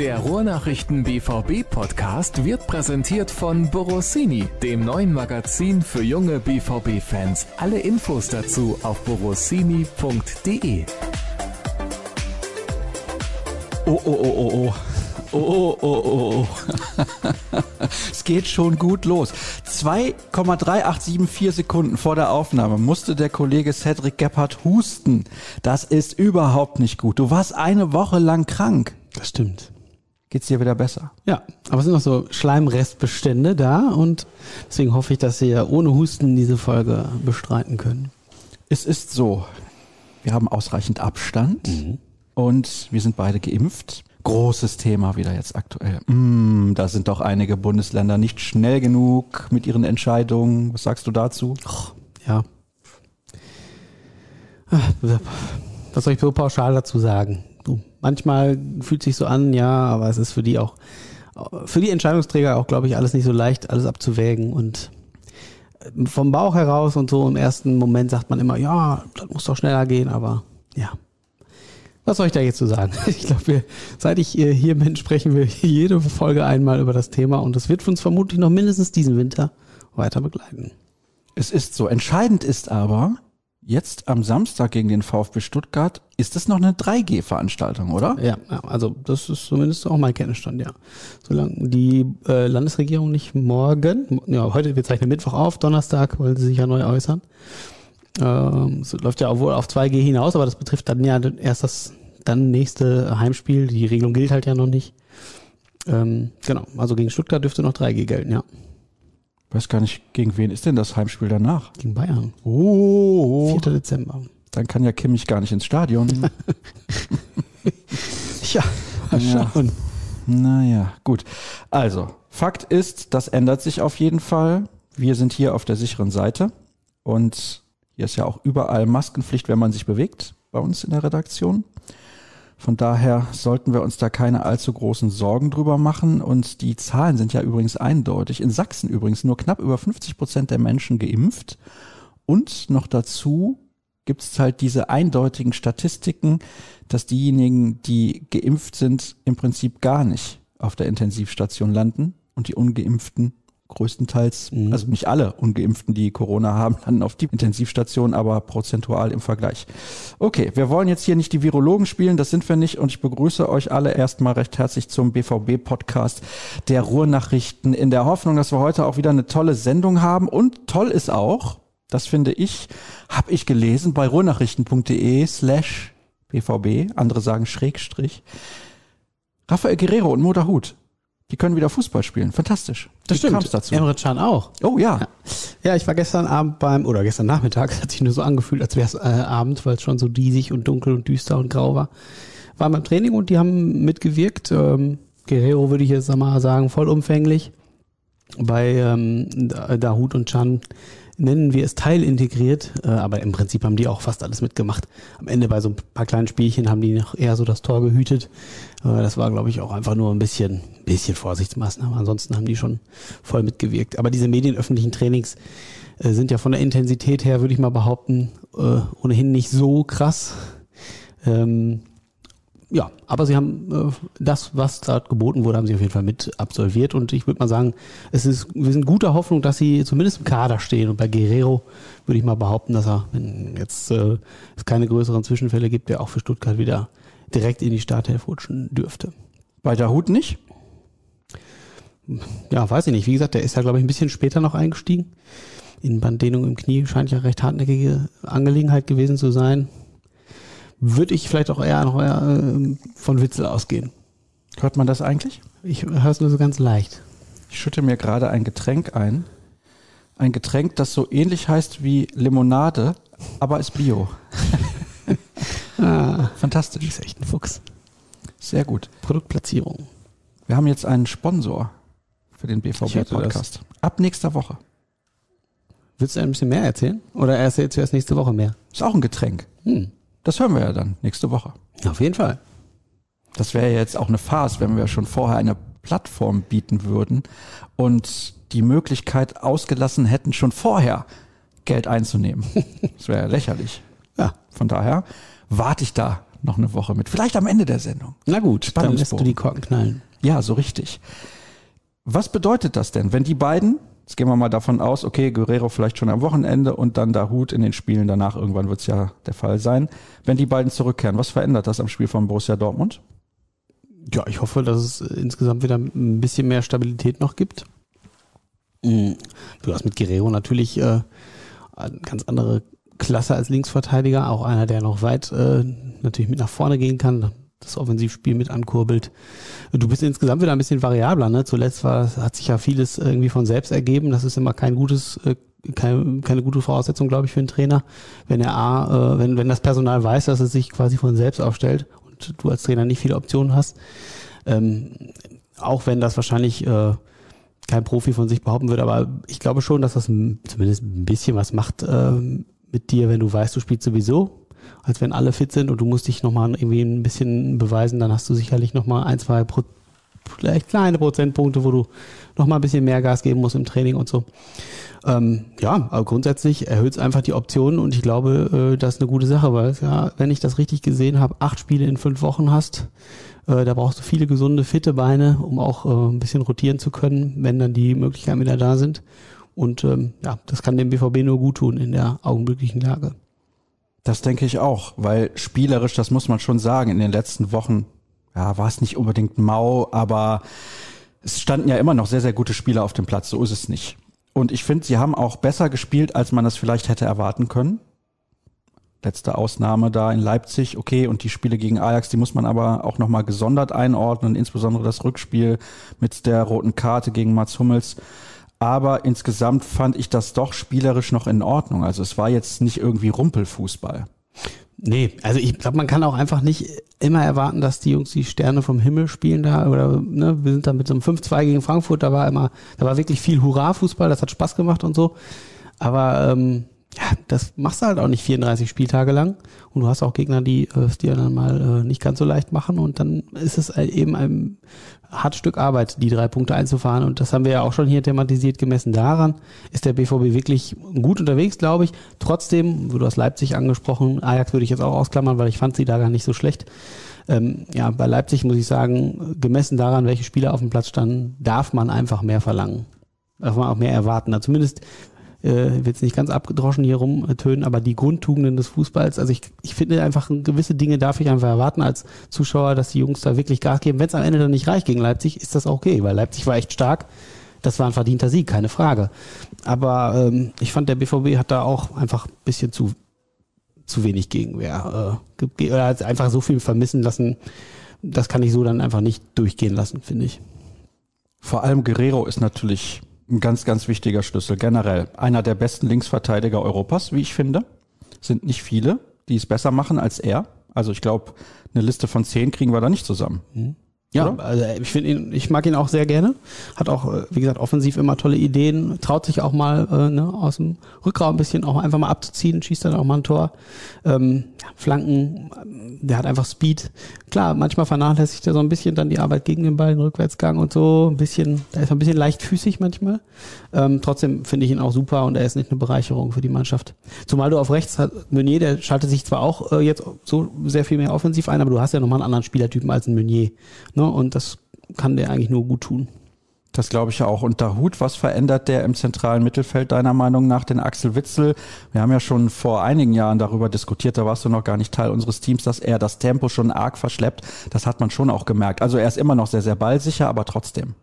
Der Ruhrnachrichten BVB Podcast wird präsentiert von Borossini, dem neuen Magazin für junge BVB Fans. Alle Infos dazu auf borossini.de. Oh, oh, oh, oh, oh. Oh, oh, oh, oh. es geht schon gut los. 2,3874 Sekunden vor der Aufnahme musste der Kollege Cedric Gebhardt husten. Das ist überhaupt nicht gut. Du warst eine Woche lang krank. Das stimmt. Geht's dir wieder besser? Ja, aber es sind noch so Schleimrestbestände da und deswegen hoffe ich, dass Sie ja ohne Husten diese Folge bestreiten können. Es ist so. Wir haben ausreichend Abstand mhm. und wir sind beide geimpft. Großes Thema wieder jetzt aktuell. Mm, da sind doch einige Bundesländer nicht schnell genug mit ihren Entscheidungen. Was sagst du dazu? Och, ja. Was soll ich so pauschal dazu sagen? Manchmal fühlt sich so an, ja, aber es ist für die auch, für die Entscheidungsträger auch, glaube ich, alles nicht so leicht, alles abzuwägen und vom Bauch heraus und so im ersten Moment sagt man immer, ja, das muss doch schneller gehen, aber ja, was soll ich da jetzt zu sagen? Ich glaube, seit ich hier bin, sprechen wir jede Folge einmal über das Thema und das wird uns vermutlich noch mindestens diesen Winter weiter begleiten. Es ist so. Entscheidend ist aber, jetzt am Samstag gegen den VfB Stuttgart ist es noch eine 3G-Veranstaltung, oder? Ja, also das ist zumindest auch mein Kenntnisstand, ja. Solange die äh, Landesregierung nicht morgen, ja, heute, wir zeichnen Mittwoch auf, Donnerstag wollen sie sich ja neu äußern. Ähm, es läuft ja wohl auf 2G hinaus, aber das betrifft dann ja erst das dann nächste Heimspiel. Die Regelung gilt halt ja noch nicht. Ähm, genau, also gegen Stuttgart dürfte noch 3G gelten, ja. Weiß gar nicht, gegen wen ist denn das Heimspiel danach? Gegen Bayern. Oh. 4. Dezember. Dann kann ja Kimmich gar nicht ins Stadion. ja, mal schauen. Ja. Naja, gut. Also, Fakt ist, das ändert sich auf jeden Fall. Wir sind hier auf der sicheren Seite und hier ist ja auch überall Maskenpflicht, wenn man sich bewegt bei uns in der Redaktion. Von daher sollten wir uns da keine allzu großen Sorgen drüber machen. Und die Zahlen sind ja übrigens eindeutig. In Sachsen übrigens nur knapp über 50 Prozent der Menschen geimpft. Und noch dazu gibt es halt diese eindeutigen Statistiken, dass diejenigen, die geimpft sind, im Prinzip gar nicht auf der Intensivstation landen und die ungeimpften größtenteils, mhm. also nicht alle Ungeimpften, die Corona haben, landen auf die Intensivstation, aber prozentual im Vergleich. Okay, wir wollen jetzt hier nicht die Virologen spielen, das sind wir nicht und ich begrüße euch alle erstmal recht herzlich zum BVB-Podcast der Ruhrnachrichten in der Hoffnung, dass wir heute auch wieder eine tolle Sendung haben und toll ist auch, das finde ich, habe ich gelesen bei ruhrnachrichten.de slash BVB, andere sagen Schrägstrich, Rafael Guerrero und Moda Hut die können wieder Fußball spielen. Fantastisch. Das Wie stimmt. Dazu? Emre Can auch. Oh ja. ja. ja. ich war gestern Abend beim, oder gestern Nachmittag, es hat sich nur so angefühlt, als wäre es äh, Abend, weil es schon so diesig und dunkel und düster und grau war. War beim Training und die haben mitgewirkt. Ähm, Guerrero würde ich jetzt mal sagen, vollumfänglich. Bei ähm, Dahut und Chan nennen wir es teilintegriert, äh, aber im Prinzip haben die auch fast alles mitgemacht. Am Ende bei so ein paar kleinen Spielchen haben die noch eher so das Tor gehütet. Äh, das war, glaube ich, auch einfach nur ein bisschen, bisschen Vorsichtsmaßnahme. Ansonsten haben die schon voll mitgewirkt. Aber diese medienöffentlichen Trainings äh, sind ja von der Intensität her, würde ich mal behaupten, äh, ohnehin nicht so krass. Ähm, ja, aber sie haben äh, das, was dort geboten wurde, haben sie auf jeden Fall mit absolviert. Und ich würde mal sagen, es ist, wir sind guter Hoffnung, dass sie zumindest im Kader stehen. Und bei Guerrero würde ich mal behaupten, dass er, wenn jetzt äh, es keine größeren Zwischenfälle gibt, der auch für Stuttgart wieder direkt in die Startelf rutschen dürfte. Bei der Hut nicht? Ja, weiß ich nicht. Wie gesagt, der ist ja, glaube ich, ein bisschen später noch eingestiegen. In Banddehnung im Knie scheint ja recht hartnäckige Angelegenheit gewesen zu sein würde ich vielleicht auch eher noch eher, äh, von Witzel ausgehen. Hört man das eigentlich? Ich höre es nur so ganz leicht. Ich schütte mir gerade ein Getränk ein. Ein Getränk, das so ähnlich heißt wie Limonade, aber ist Bio. ah, Fantastisch. Ist echt ein Fuchs. Sehr gut. Produktplatzierung. Wir haben jetzt einen Sponsor für den BVB-Podcast. Ab nächster Woche. Willst du ein bisschen mehr erzählen? Oder erst jetzt erst nächste Woche mehr? Ist auch ein Getränk. Hm. Das hören wir ja dann nächste Woche. Auf jeden Fall. Das wäre jetzt auch eine Farce, wenn wir schon vorher eine Plattform bieten würden und die Möglichkeit ausgelassen hätten, schon vorher Geld einzunehmen. Das wäre ja lächerlich. Ja. Von daher warte ich da noch eine Woche mit. Vielleicht am Ende der Sendung. Na gut, dann lässt du die Korken knallen. Ja, so richtig. Was bedeutet das denn, wenn die beiden, jetzt gehen wir mal davon aus, okay, Guerrero vielleicht schon am Wochenende und dann Dahut in den Spielen danach, irgendwann wird es ja der Fall sein, wenn die beiden zurückkehren, was verändert das am Spiel von Borussia Dortmund? Ja, ich hoffe, dass es insgesamt wieder ein bisschen mehr Stabilität noch gibt. Mhm. Du hast mit Guerrero natürlich äh, eine ganz andere Klasse als Linksverteidiger, auch einer, der noch weit äh, natürlich mit nach vorne gehen kann, das Offensivspiel mit ankurbelt. Du bist insgesamt wieder ein bisschen variabler. Ne? Zuletzt war, hat sich ja vieles irgendwie von selbst ergeben. Das ist immer kein gutes, äh, keine, keine gute Voraussetzung, glaube ich, für einen Trainer, wenn er A, äh, wenn, wenn das Personal weiß, dass es sich quasi von selbst aufstellt und du als Trainer nicht viele Optionen hast. Ähm, auch wenn das wahrscheinlich äh, kein Profi von sich behaupten würde, aber ich glaube schon, dass das zumindest ein bisschen was macht ähm, mit dir, wenn du weißt, du spielst sowieso, als wenn alle fit sind und du musst dich nochmal irgendwie ein bisschen beweisen, dann hast du sicherlich nochmal ein, zwei Pro vielleicht kleine Prozentpunkte, wo du nochmal ein bisschen mehr Gas geben musst im Training und so. Ähm, ja, aber grundsätzlich erhöht es einfach die Optionen und ich glaube, äh, das ist eine gute Sache, weil ja, wenn ich das richtig gesehen habe, acht Spiele in fünf Wochen hast, äh, da brauchst du viele gesunde, fitte Beine, um auch äh, ein bisschen rotieren zu können, wenn dann die Möglichkeiten wieder da sind. Und ähm, ja, das kann dem BVB nur gut tun in der augenblicklichen Lage. Das denke ich auch, weil spielerisch, das muss man schon sagen, in den letzten Wochen, ja, war es nicht unbedingt mau, aber es standen ja immer noch sehr, sehr gute Spieler auf dem Platz, so ist es nicht. Und ich finde, sie haben auch besser gespielt, als man das vielleicht hätte erwarten können. Letzte Ausnahme da in Leipzig, okay, und die Spiele gegen Ajax, die muss man aber auch nochmal gesondert einordnen, insbesondere das Rückspiel mit der roten Karte gegen Mats Hummels. Aber insgesamt fand ich das doch spielerisch noch in Ordnung. Also es war jetzt nicht irgendwie Rumpelfußball. Nee, also ich glaube, man kann auch einfach nicht immer erwarten, dass die Jungs die Sterne vom Himmel spielen da oder ne, wir sind da mit so einem 5-2 gegen Frankfurt, da war immer, da war wirklich viel Hurra-Fußball, das hat Spaß gemacht und so. Aber ähm, ja, das machst du halt auch nicht 34 Spieltage lang und du hast auch Gegner, die äh, es dir dann mal äh, nicht ganz so leicht machen und dann ist es eben ein hartes Stück Arbeit, die drei Punkte einzufahren und das haben wir ja auch schon hier thematisiert, gemessen daran ist der BVB wirklich gut unterwegs, glaube ich. Trotzdem, du hast Leipzig angesprochen, Ajax würde ich jetzt auch ausklammern, weil ich fand sie da gar nicht so schlecht. Ähm, ja, bei Leipzig muss ich sagen, gemessen daran, welche Spieler auf dem Platz standen, darf man einfach mehr verlangen. Darf man auch mehr erwarten. Na, zumindest äh, will jetzt nicht ganz abgedroschen hier rumtönen, aber die Grundtugenden des Fußballs, also ich, ich finde einfach gewisse Dinge darf ich einfach erwarten als Zuschauer, dass die Jungs da wirklich Gas geben. Wenn es am Ende dann nicht reicht gegen Leipzig, ist das okay, weil Leipzig war echt stark. Das war ein verdienter Sieg, keine Frage. Aber ähm, ich fand, der BVB hat da auch einfach ein bisschen zu, zu wenig Gegenwehr. Äh, ge- oder hat einfach so viel vermissen lassen. Das kann ich so dann einfach nicht durchgehen lassen, finde ich. Vor allem Guerrero ist natürlich ein ganz, ganz wichtiger Schlüssel generell. Einer der besten Linksverteidiger Europas, wie ich finde. Sind nicht viele, die es besser machen als er. Also ich glaube, eine Liste von zehn kriegen wir da nicht zusammen. Ja, Oder? also ich finde ihn, ich mag ihn auch sehr gerne. Hat auch, äh, wie gesagt, offensiv immer tolle Ideen, traut sich auch mal äh, ne, aus dem Rückraum ein bisschen auch einfach mal abzuziehen, schießt dann auch mal ein Tor. Ähm, Flanken, ähm, der hat einfach Speed. Klar, manchmal vernachlässigt er so ein bisschen dann die Arbeit gegen den Ball, den Rückwärtsgang und so. Ein bisschen, da ist er ein bisschen leichtfüßig manchmal. Ähm, trotzdem finde ich ihn auch super und er ist nicht eine Bereicherung für die Mannschaft. Zumal du auf rechts hast, Meunier, der schaltet sich zwar auch äh, jetzt so sehr viel mehr offensiv ein, aber du hast ja nochmal einen anderen Spielertypen als ein Meunier. Ne? Und das kann der eigentlich nur gut tun. Das glaube ich ja auch. Und Dahut, was verändert der im zentralen Mittelfeld deiner Meinung nach den Axel Witzel? Wir haben ja schon vor einigen Jahren darüber diskutiert, da warst du noch gar nicht Teil unseres Teams, dass er das Tempo schon arg verschleppt. Das hat man schon auch gemerkt. Also er ist immer noch sehr, sehr ballsicher, aber trotzdem.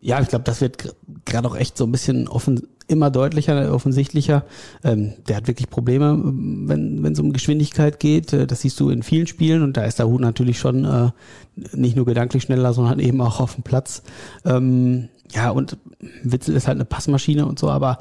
Ja, ich glaube, das wird gerade auch echt so ein bisschen offen, immer deutlicher, offensichtlicher. Ähm, der hat wirklich Probleme, wenn wenn es um Geschwindigkeit geht. Äh, Das siehst du in vielen Spielen und da ist der Hut natürlich schon äh, nicht nur gedanklich schneller, sondern eben auch auf dem Platz. Ähm, ja, und Witzel ist halt eine Passmaschine und so, aber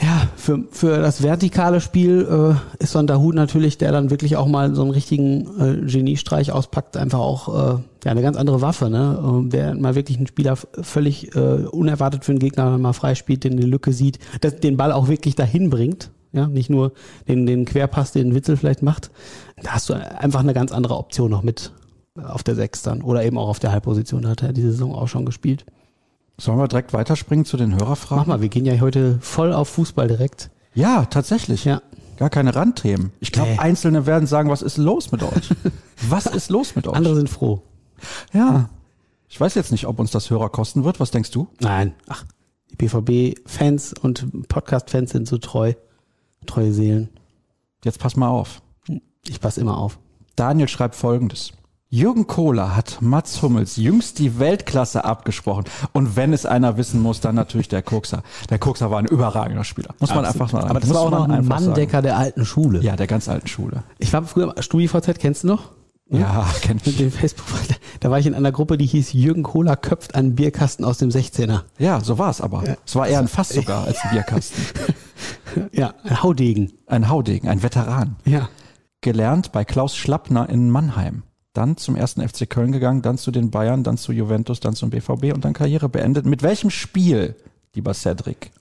ja, für, für das vertikale Spiel äh, ist Dahut natürlich, der dann wirklich auch mal so einen richtigen äh, Geniestreich auspackt, einfach auch äh, ja, eine ganz andere Waffe, ne? Äh, der mal wirklich einen Spieler völlig äh, unerwartet für den Gegner mal freispielt, den eine Lücke sieht, das, den Ball auch wirklich dahin bringt. Ja, nicht nur den, den Querpass, den Witzel vielleicht macht. Da hast du einfach eine ganz andere Option noch mit auf der Sechs dann. Oder eben auch auf der Halbposition. Da hat er diese Saison auch schon gespielt. Sollen wir direkt weiterspringen zu den Hörerfragen? Mach mal, wir gehen ja heute voll auf Fußball direkt. Ja, tatsächlich. Ja. Gar keine Randthemen. Ich glaube, Nee. Einzelne werden sagen, was ist los mit euch? was ist los mit euch? Andere sind froh. Ja. Ich weiß jetzt nicht, ob uns das Hörer kosten wird. Was denkst du? Nein, ach, die BVB-Fans und Podcast-Fans sind so treu, treue Seelen. Jetzt pass mal auf. Ich passe immer auf. Daniel schreibt folgendes. Jürgen Kohler hat Mats Hummels jüngst die Weltklasse abgesprochen. Und wenn es einer wissen muss, dann natürlich der Kokser. Der Kokser war ein überragender Spieler. Muss man einfach mal Aber das war auch noch ein einfach sagen. Manndecker der alten Schule. Ja, der ganz alten Schule. Ich war früher StudiVZ, kennst du noch? Ja, kenn Mit ich. dem Facebook. Da war ich in einer Gruppe, die hieß Jürgen Kohler köpft einen Bierkasten aus dem 16er. Ja, so war es aber. Es war eher ein Fass sogar als ein Bierkasten. Ja, ein Haudegen. Ein Haudegen, ein Veteran. Ja. Gelernt bei Klaus Schlappner in Mannheim. Dann zum ersten FC Köln gegangen, dann zu den Bayern, dann zu Juventus, dann zum BVB und dann Karriere beendet. Mit welchem Spiel, lieber Cedric?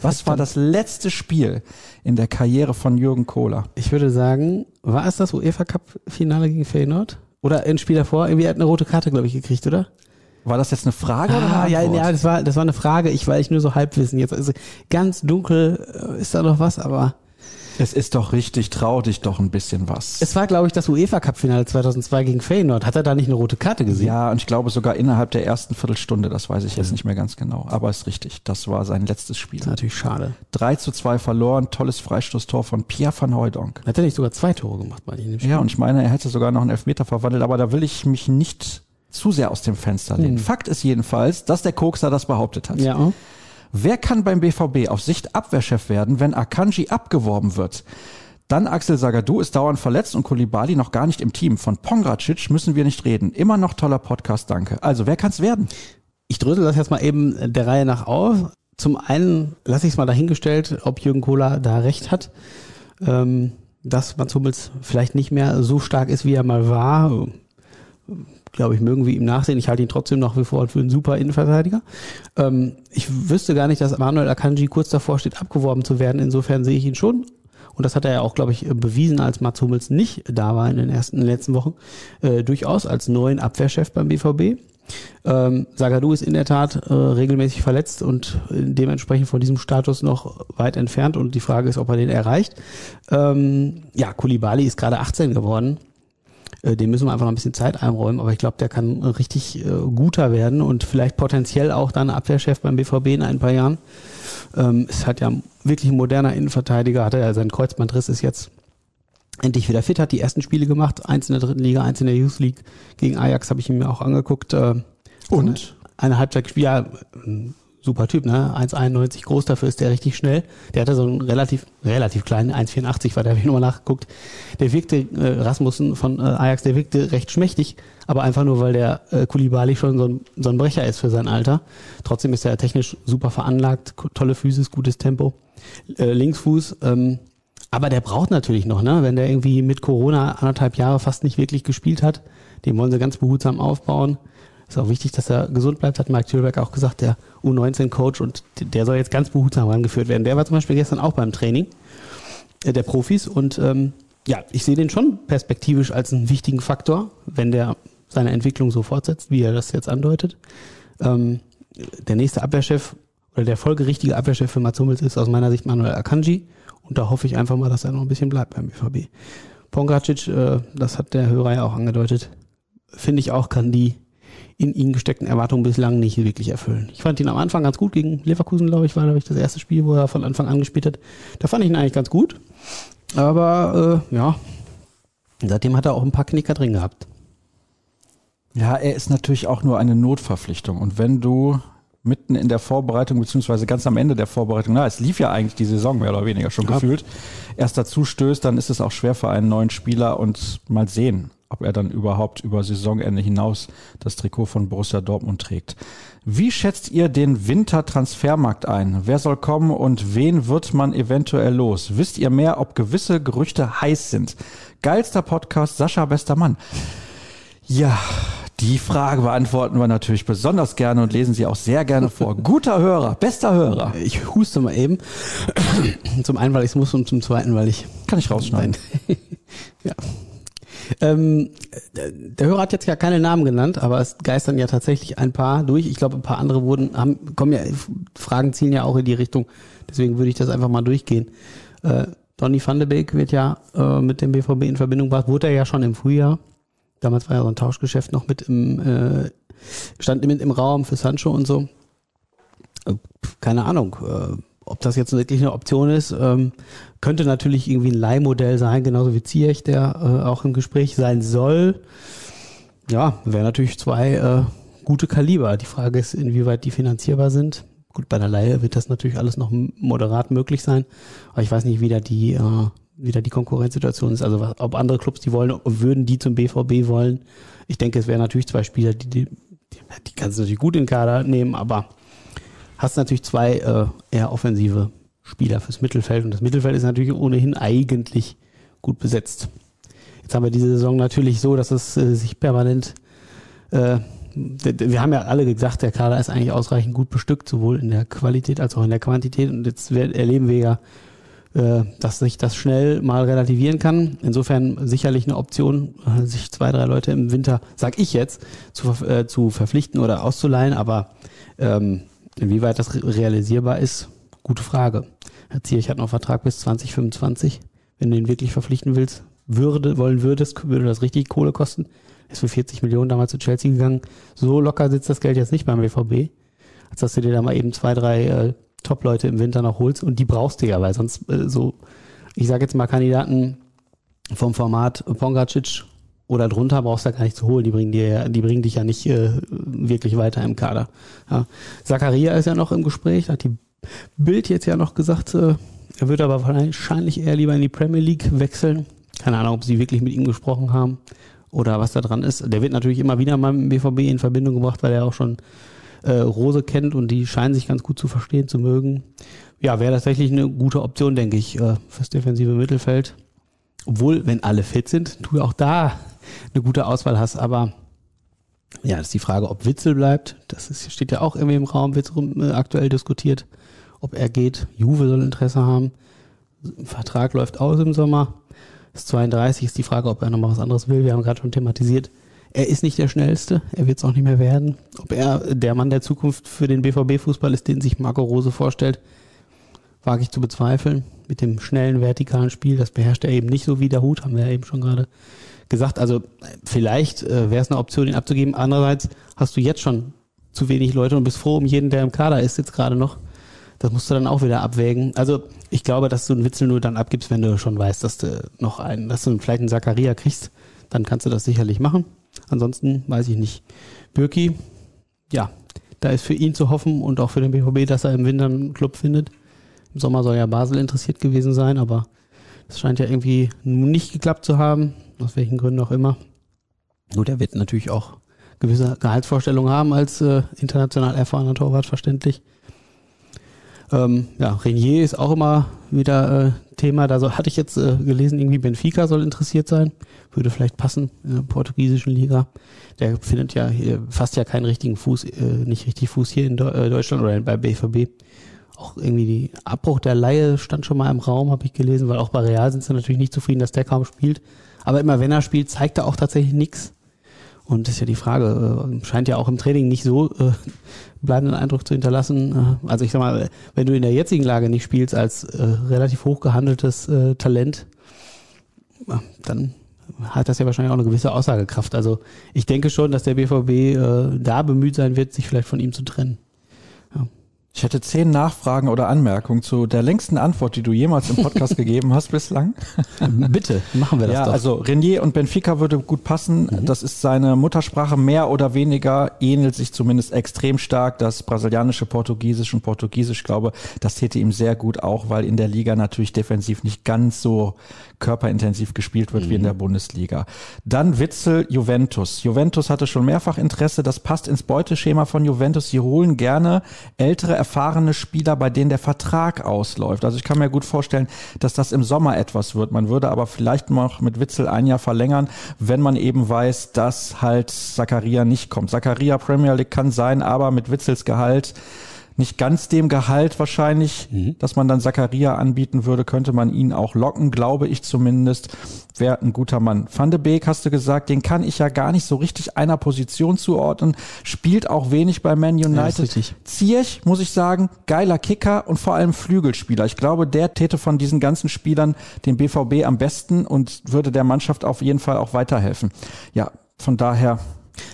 Was war das letzte Spiel in der Karriere von Jürgen Kohler? Ich würde sagen, war es das UEFA Cup Finale gegen Feyenoord? Oder ein Spiel davor? Irgendwie hat eine rote Karte, glaube ich, gekriegt, oder? War das jetzt eine Frage oder Ah, eine ja, Antwort? ja, das war, das war eine Frage. Ich, weil ich nur so Halbwissen jetzt. Also ganz dunkel äh, ist da noch was, aber Es ist doch richtig, trau dich doch ein bisschen was. es war, glaube ich, das UEFA Cup Finale 2002 gegen Feyenoord. Hat er da nicht eine rote Karte gesehen? ja, und ich glaube sogar innerhalb der ersten Viertelstunde, das weiß ich jetzt nicht mehr ganz genau. Aber ist richtig, das war sein letztes Spiel. Ist natürlich schade. 3 zu 2 verloren, tolles Freistoßtor von Pierre van Hooijdonk. Hat er nicht sogar zwei Tore gemacht, meine ich, in dem Spiel? Ja, und ich meine, er hätte sogar noch einen Elfmeter verwandelt, aber da will ich mich nicht zu sehr aus dem Fenster lehnen. Fakt ist jedenfalls, dass der Kokser das behauptet hat. Ja. Wer kann beim BVB auf Sicht Abwehrchef werden, wenn Akanji abgeworben wird? Dann Axel Sagadou ist dauernd verletzt und Kulibali noch gar nicht im Team. Von Pongracic müssen wir nicht reden. Immer noch toller Podcast, danke. Also, wer kann's werden? Ich drösel das jetzt mal eben der Reihe nach auf. Zum einen lasse ich es mal dahingestellt, ob Jürgen Kohler da recht hat, ähm, dass Mats Hummels vielleicht nicht mehr so stark ist, wie er mal war. Glaube ich, mögen wir ihm nachsehen. Ich halte ihn trotzdem nach wie vor für einen super Innenverteidiger. Ähm, ich wüsste gar nicht, dass Manuel Akanji kurz davor steht, abgeworben zu werden. Insofern sehe ich ihn schon. Und das hat er ja auch, glaube ich, bewiesen, als Mats Hummels nicht da war in den ersten, in den letzten Wochen. Äh, durchaus als neuen Abwehrchef beim BVB. Ähm, Zagadou ist in der Tat äh, regelmäßig verletzt und äh, dementsprechend von diesem Status noch weit entfernt und die Frage ist, ob er den erreicht. Ähm, ja, Kulibali ist gerade 18 geworden. Äh, dem müssen wir einfach noch ein bisschen Zeit einräumen, aber ich glaube, der kann richtig äh, guter werden und vielleicht potenziell auch dann Abwehrchef beim BVB in ein paar Jahren. Ähm, ist halt ja wirklich ein moderner Innenverteidiger, hat er ja seinen Kreuzbandriss ist jetzt endlich wieder fit, hat die ersten Spiele gemacht, eins in der dritten Liga, eins in der Youth League. Gegen Ajax habe ich ihn mir auch angeguckt. Äh, Und? Eine Halbzeit gespielt, ja, super Typ, ne? 1,91 groß, dafür ist der richtig schnell. Der hatte so einen relativ, relativ kleinen, 1,84 war der, habe ich nochmal nachgeguckt. Der wirkte, äh, Rasmussen von äh, Ajax, der wirkte recht schmächtig, aber einfach nur, weil der äh, Kulibali schon so ein, so ein Brecher ist für sein Alter. Trotzdem ist er technisch super veranlagt, tolle Physis, gutes Tempo. Äh, Linksfuß, ähm, aber der braucht natürlich noch, ne? Wenn der irgendwie mit Corona anderthalb Jahre fast nicht wirklich gespielt hat, den wollen sie ganz behutsam aufbauen. Ist auch wichtig, dass er gesund bleibt, hat Mike Tüllberg auch gesagt, der U19-Coach und der soll jetzt ganz behutsam rangeführt werden. Der war zum Beispiel gestern auch beim Training äh, der Profis und ähm, ja, ich sehe den schon perspektivisch als einen wichtigen Faktor, wenn der seine Entwicklung so fortsetzt, wie er das jetzt andeutet. Ähm, der nächste Abwehrchef oder der folgerichtige Abwehrchef für Mats Hummels ist aus meiner Sicht Manuel Akanji und da hoffe ich einfach mal, dass er noch ein bisschen bleibt beim BVB. Pongracic, äh, das hat der Hörer ja auch angedeutet, finde ich auch, kann die in ihn gesteckten Erwartungen bislang nicht wirklich erfüllen. Ich fand ihn am Anfang ganz gut gegen Leverkusen, glaube ich, war glaube ich das erste Spiel, wo er von Anfang an gespielt hat. Da fand ich ihn eigentlich ganz gut, aber äh, ja, seitdem hat er auch ein paar Knicker drin gehabt. Ja, er ist natürlich auch nur eine Notverpflichtung. Und wenn du mitten in der Vorbereitung, beziehungsweise ganz am Ende der Vorbereitung, na, es lief ja eigentlich die Saison mehr oder weniger schon Ja. gefühlt, erst dazu stößt, dann ist es auch schwer für einen neuen Spieler und mal sehen, ob er dann überhaupt über Saisonende hinaus das Trikot von Borussia Dortmund trägt. Wie schätzt ihr den Wintertransfermarkt ein? Wer soll kommen und wen wird man eventuell los? Wisst ihr mehr, ob gewisse Gerüchte heiß sind? Geilster Podcast, Sascha, bester Mann. Ja, die Frage beantworten wir natürlich besonders gerne und lesen sie auch sehr gerne vor. Guter Hörer, bester Hörer. Ich huste mal eben. zum einen, weil ich es muss und zum zweiten, weil ich Kann ich rausschneiden. ja. Ähm, der- Hörer hat jetzt ja keine Namen genannt, aber es geistern ja tatsächlich ein paar durch. Ich glaube, ein paar andere wurden, haben, kommen ja, Fragen zielen ja auch in die Richtung. Deswegen würde ich das einfach mal durchgehen. Äh, Donny van de Beek wird ja äh, mit dem BVB in Verbindung gebracht, wurde er ja schon im Frühjahr. Damals war ja so ein Tauschgeschäft noch mit im, äh, stand mit im Raum für Sancho und so. Äh, keine Ahnung, äh, ob das jetzt wirklich eine Option ist. Ähm, könnte natürlich irgendwie ein Leihmodell sein, genauso wie Ziyech, der äh, auch im Gespräch sein soll. Ja, wäre natürlich zwei äh, gute Kaliber. Die Frage ist, inwieweit die finanzierbar sind. Gut, bei der Leihe wird das natürlich alles noch moderat möglich sein, aber ich weiß nicht, wie da die, äh, wie da die Konkurrenzsituation ist. Also ob andere Clubs die wollen, würden die zum BVB wollen. Ich denke, es wären natürlich zwei Spieler, die, die, die kannst du natürlich gut in den Kader nehmen, aber hast natürlich zwei äh, eher offensive Spieler fürs Mittelfeld und das Mittelfeld ist natürlich ohnehin eigentlich gut besetzt. Jetzt haben wir diese Saison natürlich so, dass es äh, sich permanent äh, wir haben ja alle gesagt, der Kader ist eigentlich ausreichend gut bestückt, sowohl in der Qualität als auch in der Quantität. Und jetzt erleben wir ja, äh, dass sich das schnell mal relativieren kann. Insofern sicherlich eine Option, äh, sich zwei, drei Leute im Winter, sag ich jetzt, zu, äh, zu verpflichten oder auszuleihen. Aber ähm, inwieweit das realisierbar ist, gute Frage. Herr Zierich hat noch Vertrag bis 2025. Wenn du ihn wirklich verpflichten willst, würde, wollen würdest, würde das richtig Kohle kosten. Ist für 40 Millionen damals zu Chelsea gegangen. So locker sitzt das Geld jetzt nicht beim BVB, als dass du dir da mal eben zwei, drei äh, Top-Leute im Winter noch holst und die brauchst du ja, weil sonst äh, so, ich sage jetzt mal Kandidaten vom Format Pongacic oder drunter brauchst du ja gar nicht zu holen. Die bringen dir, die bringen dich ja nicht äh, wirklich weiter im Kader. Ja. Zakaria ist ja noch im Gespräch, hat die Bild jetzt ja noch gesagt, äh, er würde aber wahrscheinlich eher lieber in die Premier League wechseln. Keine Ahnung, ob sie wirklich mit ihm gesprochen haben oder was da dran ist. Der wird natürlich immer wieder mal mit dem BVB in Verbindung gebracht, weil er auch schon äh, Rose kennt und die scheinen sich ganz gut zu verstehen, zu mögen. Ja, wäre tatsächlich eine gute Option, denke ich, äh, fürs defensive Mittelfeld. Obwohl, wenn alle fit sind, du auch da eine gute Auswahl hast. Aber ja, das ist die Frage, ob Witzel bleibt. Das ist, steht ja auch irgendwie im Raum, wird äh, aktuell diskutiert, ob er geht. Juve soll Interesse haben. Vertrag läuft aus im Sommer. Das 32 ist die Frage, ob er nochmal was anderes will. Wir haben gerade schon thematisiert. Er ist nicht der Schnellste. Er wird es auch nicht mehr werden. Ob er der Mann der Zukunft für den BVB-Fußball ist, den sich Marco Rose vorstellt, wage ich zu bezweifeln. Mit dem schnellen, vertikalen Spiel, das beherrscht er eben nicht so wie der Hut, haben wir ja eben schon gerade gesagt. Also vielleicht äh, wäre es eine Option, ihn abzugeben. Andererseits hast du jetzt schon zu wenig Leute und bist froh um jeden, der im Kader ist, jetzt gerade noch. Das musst du dann auch wieder abwägen. Also ich glaube, dass du einen Witzel nur dann abgibst, wenn du schon weißt, dass du noch einen, dass du vielleicht einen Zakaria kriegst, dann kannst du das sicherlich machen. Ansonsten weiß ich nicht. Birki, ja, da ist für ihn zu hoffen und auch für den BVB, dass er im Winter einen Club findet. Im Sommer soll ja Basel interessiert gewesen sein, aber das scheint ja irgendwie nicht geklappt zu haben, aus welchen Gründen auch immer. Gut, er wird natürlich auch gewisse Gehaltsvorstellungen haben als äh, international erfahrener Torwart, verständlich. Ähm, ja, Renier ist auch immer wieder äh, Thema. Da so, hatte ich jetzt äh, gelesen, irgendwie Benfica soll interessiert sein. Würde vielleicht passen in der portugiesischen Liga. Der findet ja hier fast ja keinen richtigen Fuß, äh, nicht richtig Fuß hier in Do äh, Deutschland oder bei BVB. Auch irgendwie die Abbruch der Laie stand schon mal im Raum, habe ich gelesen, weil auch bei Real sind sie natürlich nicht zufrieden, dass der kaum spielt. Aber immer wenn er spielt, zeigt er auch tatsächlich nichts. Und das ist ja die Frage, äh, scheint ja auch im Training nicht so äh, bleibenden Eindruck zu hinterlassen. Äh, also ich sag mal, wenn du in der jetzigen Lage nicht spielst als äh, relativ hoch gehandeltes äh, Talent, dann hat das ja wahrscheinlich auch eine gewisse Aussagekraft. Also ich denke schon, dass der BVB äh, da bemüht sein wird, sich vielleicht von ihm zu trennen. Ich hätte zehn Nachfragen oder Anmerkungen zu der längsten Antwort, die du jemals im Podcast gegeben hast bislang. Bitte, machen wir das ja, doch. Also Renier und Benfica würde gut passen. Mhm. Das ist seine Muttersprache mehr oder weniger, ähnelt sich zumindest extrem stark. Das brasilianische Portugiesisch und Portugiesisch, ich glaube, das täte ihm sehr gut auch, weil in der Liga natürlich defensiv nicht ganz so körperintensiv gespielt wird mhm. wie in mhm. der Bundesliga. Dann Witzel, Juventus. Juventus hatte schon mehrfach Interesse. Das passt ins Beuteschema von Juventus. Sie holen gerne ältere erfahrene Spieler, bei denen der Vertrag ausläuft. Also ich kann mir gut vorstellen, dass das im Sommer etwas wird. Man würde aber vielleicht noch mit Witzel ein Jahr verlängern, wenn man eben weiß, dass halt Zakaria nicht kommt. Zakaria Premier League kann sein, aber mit Witzels Gehalt nicht ganz dem Gehalt wahrscheinlich, mhm. dass man dann Zakaria anbieten würde, könnte man ihn auch locken, glaube ich zumindest. Wäre ein guter Mann. Van de Beek, hast du gesagt, den kann ich ja gar nicht so richtig einer Position zuordnen, spielt auch wenig bei Man United. Ja, Zierch, muss ich sagen, geiler Kicker und vor allem Flügelspieler. Ich glaube, der täte von diesen ganzen Spielern den BVB am besten und würde der Mannschaft auf jeden Fall auch weiterhelfen. Ja, von daher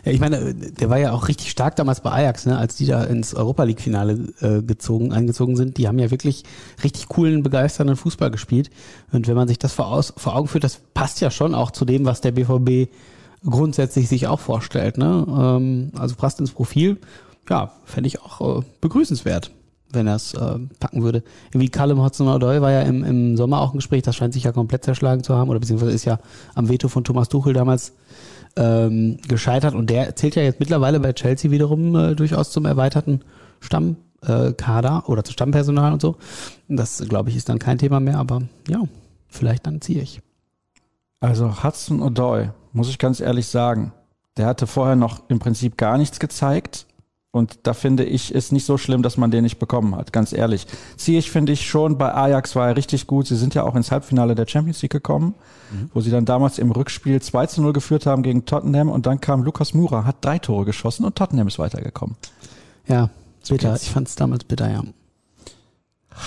ja, ich meine, der war ja auch richtig stark damals bei Ajax, ne, als die da ins Europa League Finale äh, gezogen, eingezogen sind. Die haben ja wirklich richtig coolen, begeisternden Fußball gespielt. Und wenn man sich das vor, aus, vor Augen führt, das passt ja schon auch zu dem, was der BVB grundsätzlich sich auch vorstellt. Ne? Ähm, also passt ins Profil. Ja, fände ich auch äh, begrüßenswert, wenn er es äh, packen würde. Wie Callum Hudson-Odoi war ja im, im Sommer auch ein Gespräch, das scheint sich ja komplett zerschlagen zu haben, oder beziehungsweise ist ja am Veto von Thomas Tuchel damals ähm, gescheitert und der zählt ja jetzt mittlerweile bei Chelsea wiederum äh, durchaus zum erweiterten Stammkader äh, oder zu Stammpersonal und so. Das, glaube ich, ist dann kein Thema mehr, aber ja, vielleicht dann ziehe ich. Also Hudson O'Doy, muss ich ganz ehrlich sagen, der hatte vorher noch im Prinzip gar nichts gezeigt und da finde ich, ist nicht so schlimm, dass man den nicht bekommen hat, ganz ehrlich. Ziehe ich, finde ich schon, bei Ajax war er richtig gut. Sie sind ja auch ins Halbfinale der Champions League gekommen, mhm. wo sie dann damals im Rückspiel 2 zu 0 geführt haben gegen Tottenham und dann kam Lukas Mura, hat drei Tore geschossen und Tottenham ist weitergekommen. Ja, bitter. Ich fand es damals bitter, ja.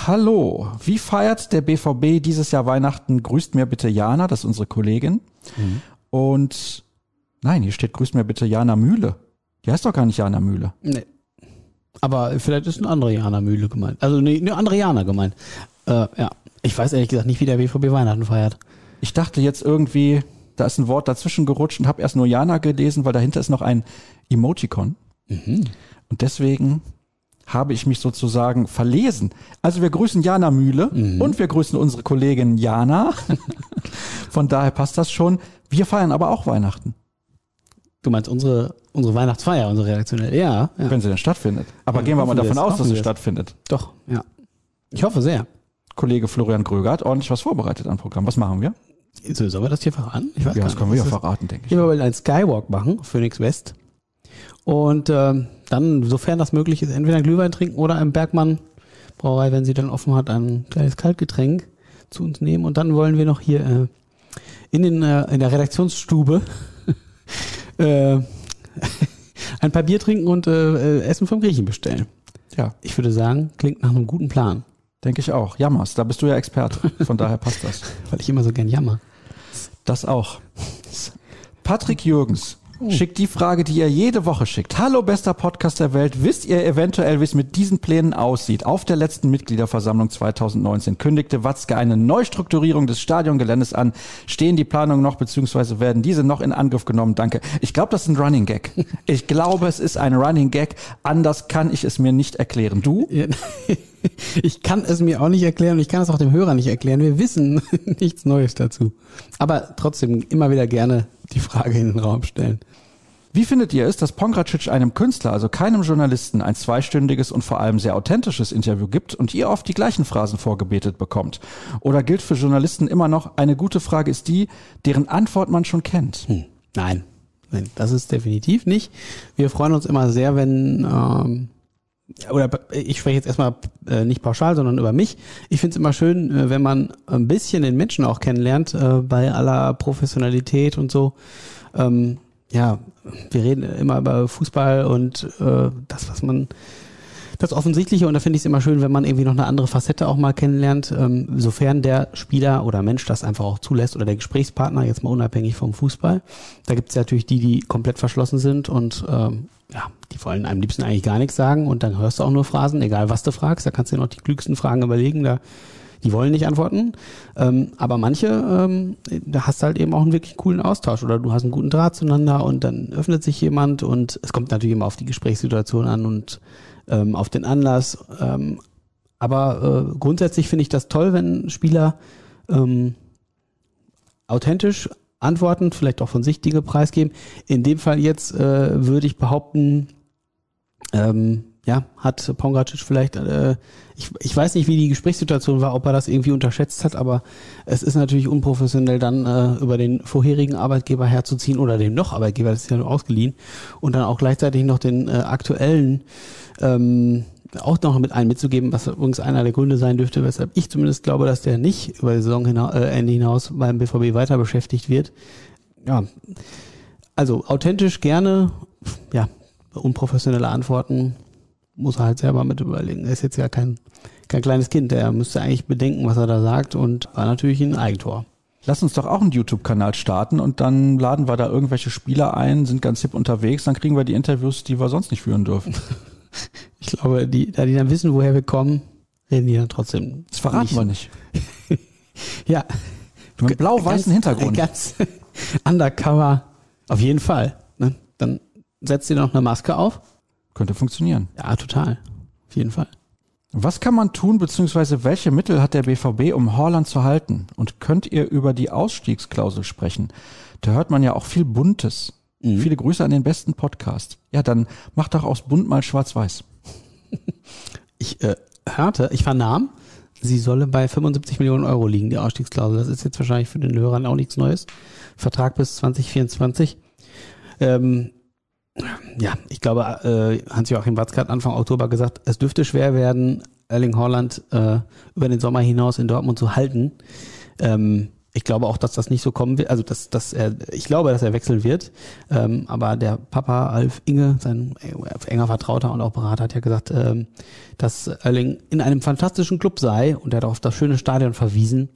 Hallo, wie feiert der BVB dieses Jahr Weihnachten? Grüßt mir bitte Jana, das ist unsere Kollegin. Mhm. Und nein, hier steht Grüßt mir bitte Jana Mühle. Die heißt doch gar nicht Jana Mühle. Nee. Aber vielleicht ist eine andere Jana Mühle gemeint. Also eine, eine andere Jana gemeint. Äh, ja. Ich weiß ehrlich gesagt nicht, wie der BVB Weihnachten feiert. Ich dachte jetzt irgendwie, da ist ein Wort dazwischen gerutscht und habe erst nur Jana gelesen, weil dahinter ist noch ein Emoticon. Mhm. Und deswegen habe ich mich sozusagen verlesen. Also wir grüßen Jana Mühle mhm. und wir grüßen unsere Kollegin Jana. Von daher passt das schon. Wir feiern aber auch Weihnachten. Du meinst unsere, unsere Weihnachtsfeier, unsere redaktionelle, ja, ja. Wenn sie denn stattfindet. Aber ja, gehen wir mal davon aus, dass sie stattfindet. Doch, ja. Ich hoffe sehr. Kollege Florian Gröger hat ordentlich was vorbereitet an Programm. Was machen wir? So, sollen wir das hier verraten? Ich weiß ja, das können wir ja verraten, denke ich. Wir wollen einen Skywalk machen, Phoenix West. Und ähm, dann, sofern das möglich ist, entweder einen Glühwein trinken oder im Bergmann Brauerei, wenn sie dann offen hat, ein kleines Kaltgetränk zu uns nehmen. Und dann wollen wir noch hier äh, in, den, äh, in der Redaktionsstube äh, ein paar Bier trinken und äh, Essen vom Griechen bestellen. Ja. Ich würde sagen, klingt nach einem guten Plan. Denke ich auch. Jammers, da bist du ja Experte. Von daher passt das. Weil ich immer so gern jammer. Das auch. Patrick Jürgens. Schickt die Frage, die ihr jede Woche schickt. Hallo, bester Podcast der Welt. Wisst ihr eventuell, wie es mit diesen Plänen aussieht? Auf der letzten Mitgliederversammlung 2019 kündigte Watzke eine Neustrukturierung des Stadiongeländes an. Stehen die Planungen noch, beziehungsweise werden diese noch in Angriff genommen? Danke. Ich glaube, das ist ein Running Gag. Ich glaube, es ist ein Running Gag. Anders kann ich es mir nicht erklären. Du? Ich kann es mir auch nicht erklären und ich kann es auch dem Hörer nicht erklären. Wir wissen nichts Neues dazu. Aber trotzdem immer wieder gerne die Frage in den Raum stellen. Wie findet ihr es, dass Pongracic einem Künstler, also keinem Journalisten, ein zweistündiges und vor allem sehr authentisches Interview gibt und ihr oft die gleichen Phrasen vorgebetet bekommt? Oder gilt für Journalisten immer noch, eine gute Frage ist die, deren Antwort man schon kennt? Hm. Nein, nein, das ist definitiv nicht. Wir freuen uns immer sehr, wenn ähm, oder ich spreche jetzt erstmal äh, nicht pauschal, sondern über mich. Ich finde es immer schön, äh, wenn man ein bisschen den Menschen auch kennenlernt, äh, bei aller Professionalität und so. Ähm, ja, wir reden immer über Fußball und äh, das, was man, das Offensichtliche. Und da finde ich es immer schön, wenn man irgendwie noch eine andere Facette auch mal kennenlernt, ähm, sofern der Spieler oder Mensch das einfach auch zulässt oder der Gesprächspartner, jetzt mal unabhängig vom Fußball. Da gibt es ja natürlich die, die komplett verschlossen sind und ähm, ja, die wollen einem liebsten eigentlich gar nichts sagen. Und dann hörst du auch nur Phrasen, egal was du fragst, da kannst du dir noch die klügsten Fragen überlegen, da die wollen nicht antworten. Ähm, aber manche, ähm, da hast du halt eben auch einen wirklich coolen Austausch oder du hast einen guten Draht zueinander und dann öffnet sich jemand und es kommt natürlich immer auf die Gesprächssituation an und ähm, auf den Anlass. Ähm, aber äh, grundsätzlich finde ich das toll, wenn Spieler ähm, authentisch antworten, vielleicht auch von sich Dinge preisgeben. In dem Fall jetzt äh, würde ich behaupten, ähm, ja, hat Pongracic vielleicht, äh, ich, ich weiß nicht, wie die Gesprächssituation war, ob er das irgendwie unterschätzt hat, aber es ist natürlich unprofessionell, dann äh, über den vorherigen Arbeitgeber herzuziehen oder den noch Arbeitgeber, das ist ja nur ausgeliehen, und dann auch gleichzeitig noch den äh, aktuellen ähm, auch noch mit einem mitzugeben, was übrigens einer der Gründe sein dürfte, weshalb ich zumindest glaube, dass der nicht über die Saison hinaus, äh, hinaus beim BVB weiter beschäftigt wird. Ja, also authentisch gerne, ja, unprofessionelle Antworten muss er halt selber mit überlegen. Er ist jetzt ja kein, kein kleines Kind, der müsste eigentlich bedenken, was er da sagt und war natürlich ein Eigentor. Lass uns doch auch einen YouTube-Kanal starten und dann laden wir da irgendwelche Spieler ein, sind ganz hip unterwegs, dann kriegen wir die Interviews, die wir sonst nicht führen dürfen. Ich glaube, die, da die dann wissen, woher wir kommen, reden die dann trotzdem. Das verraten nicht. wir nicht. Ja. Mit blau-weißen Hintergrund. Ganz undercover. Auf jeden Fall. Ne? Dann setzt ihr noch eine Maske auf. Könnte funktionieren. Ja, total. Auf jeden Fall. Was kann man tun, beziehungsweise welche Mittel hat der BVB, um Horland zu halten? Und könnt ihr über die Ausstiegsklausel sprechen? Da hört man ja auch viel Buntes. Viele Grüße an den besten Podcast. Ja, dann macht doch aus bunt mal schwarz-weiß. Ich äh, hörte, ich vernahm, sie solle bei 75 Millionen Euro liegen, die Ausstiegsklausel. Das ist jetzt wahrscheinlich für den Hörern auch nichts Neues. Vertrag bis 2024. Ähm, ja, ich glaube, äh, Hans-Joachim Watzke hat Anfang Oktober gesagt, es dürfte schwer werden, Erling Haaland äh, über den Sommer hinaus in Dortmund zu halten. Ähm, ich glaube auch, dass das nicht so kommen wird. Also, dass, dass er, ich glaube, dass er wechseln wird. Ähm, aber der Papa Alf Inge, sein enger Vertrauter und auch Berater, hat ja gesagt, ähm, dass Erling in einem fantastischen Club sei und er hat auf das schöne Stadion verwiesen.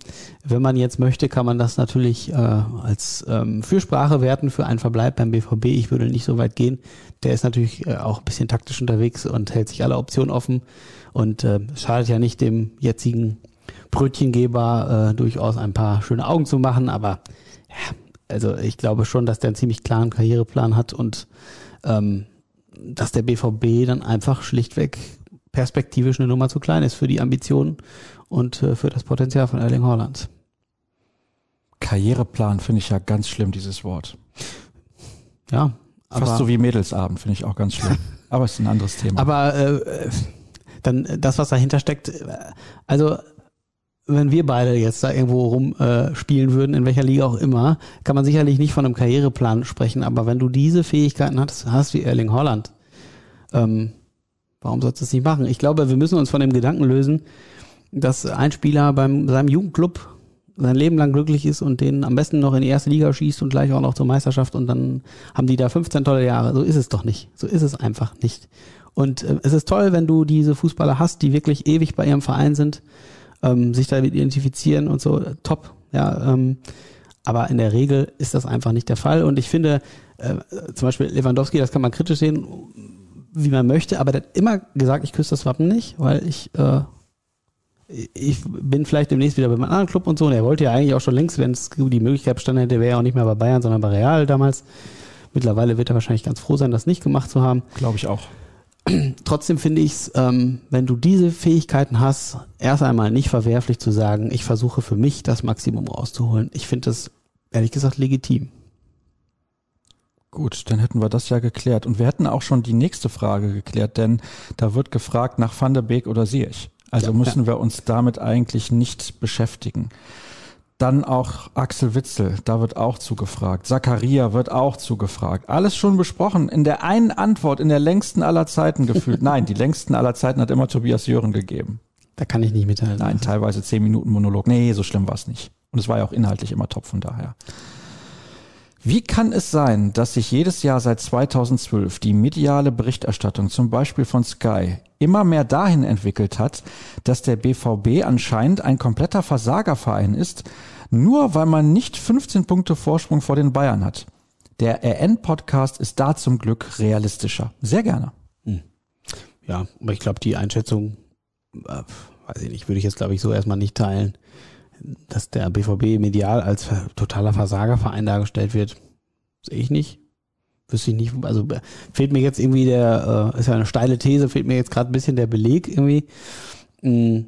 Wenn man jetzt möchte, kann man das natürlich äh, als ähm, Fürsprache werten für einen Verbleib beim BVB. Ich würde nicht so weit gehen. Der ist natürlich äh, auch ein bisschen taktisch unterwegs und hält sich alle Optionen offen und äh, schadet ja nicht dem jetzigen Brötchengeber äh, durchaus ein paar schöne Augen zu machen, aber ja, also ich glaube schon, dass der einen ziemlich klaren Karriereplan hat und ähm, dass der BVB dann einfach schlichtweg perspektivisch eine Nummer zu klein ist für die Ambitionen und äh, für das Potenzial von Erling Haaland. Karriereplan finde ich ja ganz schlimm, dieses Wort. Ja, aber, Fast so wie Mädelsabend finde ich auch ganz schlimm. Aber es ist ein anderes Thema. aber äh, dann das, was dahinter steckt, äh, also wenn wir beide jetzt da irgendwo rum äh, würden, in welcher Liga auch immer, kann man sicherlich nicht von einem Karriereplan sprechen. Aber wenn du diese Fähigkeiten hast, hast wie Erling Holland, ähm, warum sollst du das nicht machen? Ich glaube, wir müssen uns von dem Gedanken lösen, dass ein Spieler beim seinem Jugendclub sein Leben lang glücklich ist und den am besten noch in die erste Liga schießt und gleich auch noch zur Meisterschaft und dann haben die da 15 tolle Jahre. So ist es doch nicht. So ist es einfach nicht. Und äh, es ist toll, wenn du diese Fußballer hast, die wirklich ewig bei ihrem Verein sind, ähm, sich damit identifizieren und so. Top. Ja, ähm, aber in der Regel ist das einfach nicht der Fall. Und ich finde, äh, zum Beispiel Lewandowski, das kann man kritisch sehen, wie man möchte, aber der hat immer gesagt, ich küsse das Wappen nicht, weil ich äh, ich bin vielleicht demnächst wieder bei einem anderen Club und so. Und er wollte ja eigentlich auch schon längst, wenn es die Möglichkeit bestanden hätte, wäre er auch nicht mehr bei Bayern, sondern bei Real damals. Mittlerweile wird er wahrscheinlich ganz froh sein, das nicht gemacht zu haben. Glaube ich auch. Trotzdem finde ich es, ähm, wenn du diese Fähigkeiten hast, erst einmal nicht verwerflich zu sagen, ich versuche für mich das Maximum rauszuholen. Ich finde das ehrlich gesagt legitim. Gut, dann hätten wir das ja geklärt. Und wir hätten auch schon die nächste Frage geklärt, denn da wird gefragt nach Van der Beek oder Ziyech. Also Ja, müssen wir uns damit eigentlich nicht beschäftigen. Dann auch Axel Witzel, da wird auch zugefragt. Zakaria wird auch zugefragt. Alles schon besprochen. In der einen Antwort, in der längsten aller Zeiten gefühlt. Nein, die längsten aller Zeiten hat immer Tobias Jören gegeben. Da kann ich nicht mithalten. Nein, teilweise zehn Minuten Monolog. Nee, so schlimm war es nicht. Und es war ja auch inhaltlich immer top von daher. Wie kann es sein, dass sich jedes Jahr seit 2012 die mediale Berichterstattung, zum Beispiel von Sky, immer mehr dahin entwickelt hat, dass der BVB anscheinend ein kompletter Versagerverein ist, nur weil man nicht 15 Punkte Vorsprung vor den Bayern hat? Der RN-Podcast ist da zum Glück realistischer. Sehr gerne. Ja, aber ich glaube, die Einschätzung, äh, weiß ich nicht, würde ich jetzt, glaube ich, so erstmal nicht teilen, dass der BVB medial als totaler Versagerverein dargestellt wird. Sehe ich nicht. Wüsste ich nicht. Also äh, fehlt mir jetzt irgendwie der, äh, ist ja eine steile These, fehlt mir jetzt gerade ein bisschen der Beleg irgendwie. Mm,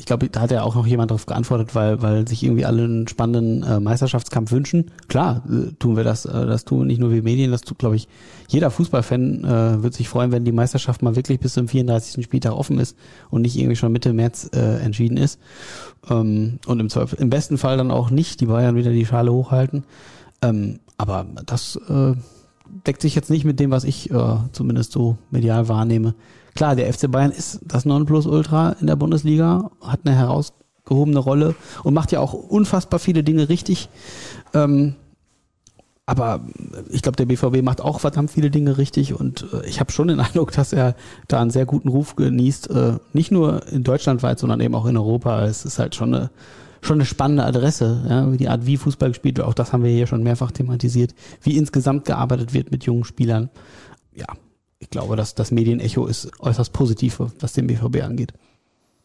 Ich glaube, da hat ja auch noch jemand darauf geantwortet, weil, weil sich irgendwie alle einen spannenden äh, Meisterschaftskampf wünschen. Klar, äh, tun wir das, äh, das tun nicht nur wir Medien, das tut, glaube ich, jeder Fußballfan äh, wird sich freuen, wenn die Meisterschaft mal wirklich bis zum 34. Spieltag offen ist und nicht irgendwie schon Mitte März äh, entschieden ist. Ähm, und im, Zweifel, im besten Fall dann auch nicht die Bayern wieder die Schale hochhalten. Ähm, aber das äh, deckt sich jetzt nicht mit dem, was ich äh, zumindest so medial wahrnehme. Klar, der FC Bayern ist das Nonplusultra in der Bundesliga, hat eine herausgehobene Rolle und macht ja auch unfassbar viele Dinge richtig. Ähm, aber ich glaube, der BVB macht auch verdammt viele Dinge richtig und äh, ich habe schon den Eindruck, dass er da einen sehr guten Ruf genießt. Äh, nicht nur in Deutschland weit, sondern eben auch in Europa. Es ist halt schon eine, schon eine spannende Adresse, ja, die Art, wie Fußball gespielt wird. Auch das haben wir hier schon mehrfach thematisiert. Wie insgesamt gearbeitet wird mit jungen Spielern. Ja, ich glaube, dass das Medienecho ist äußerst positiv, was den BVB angeht.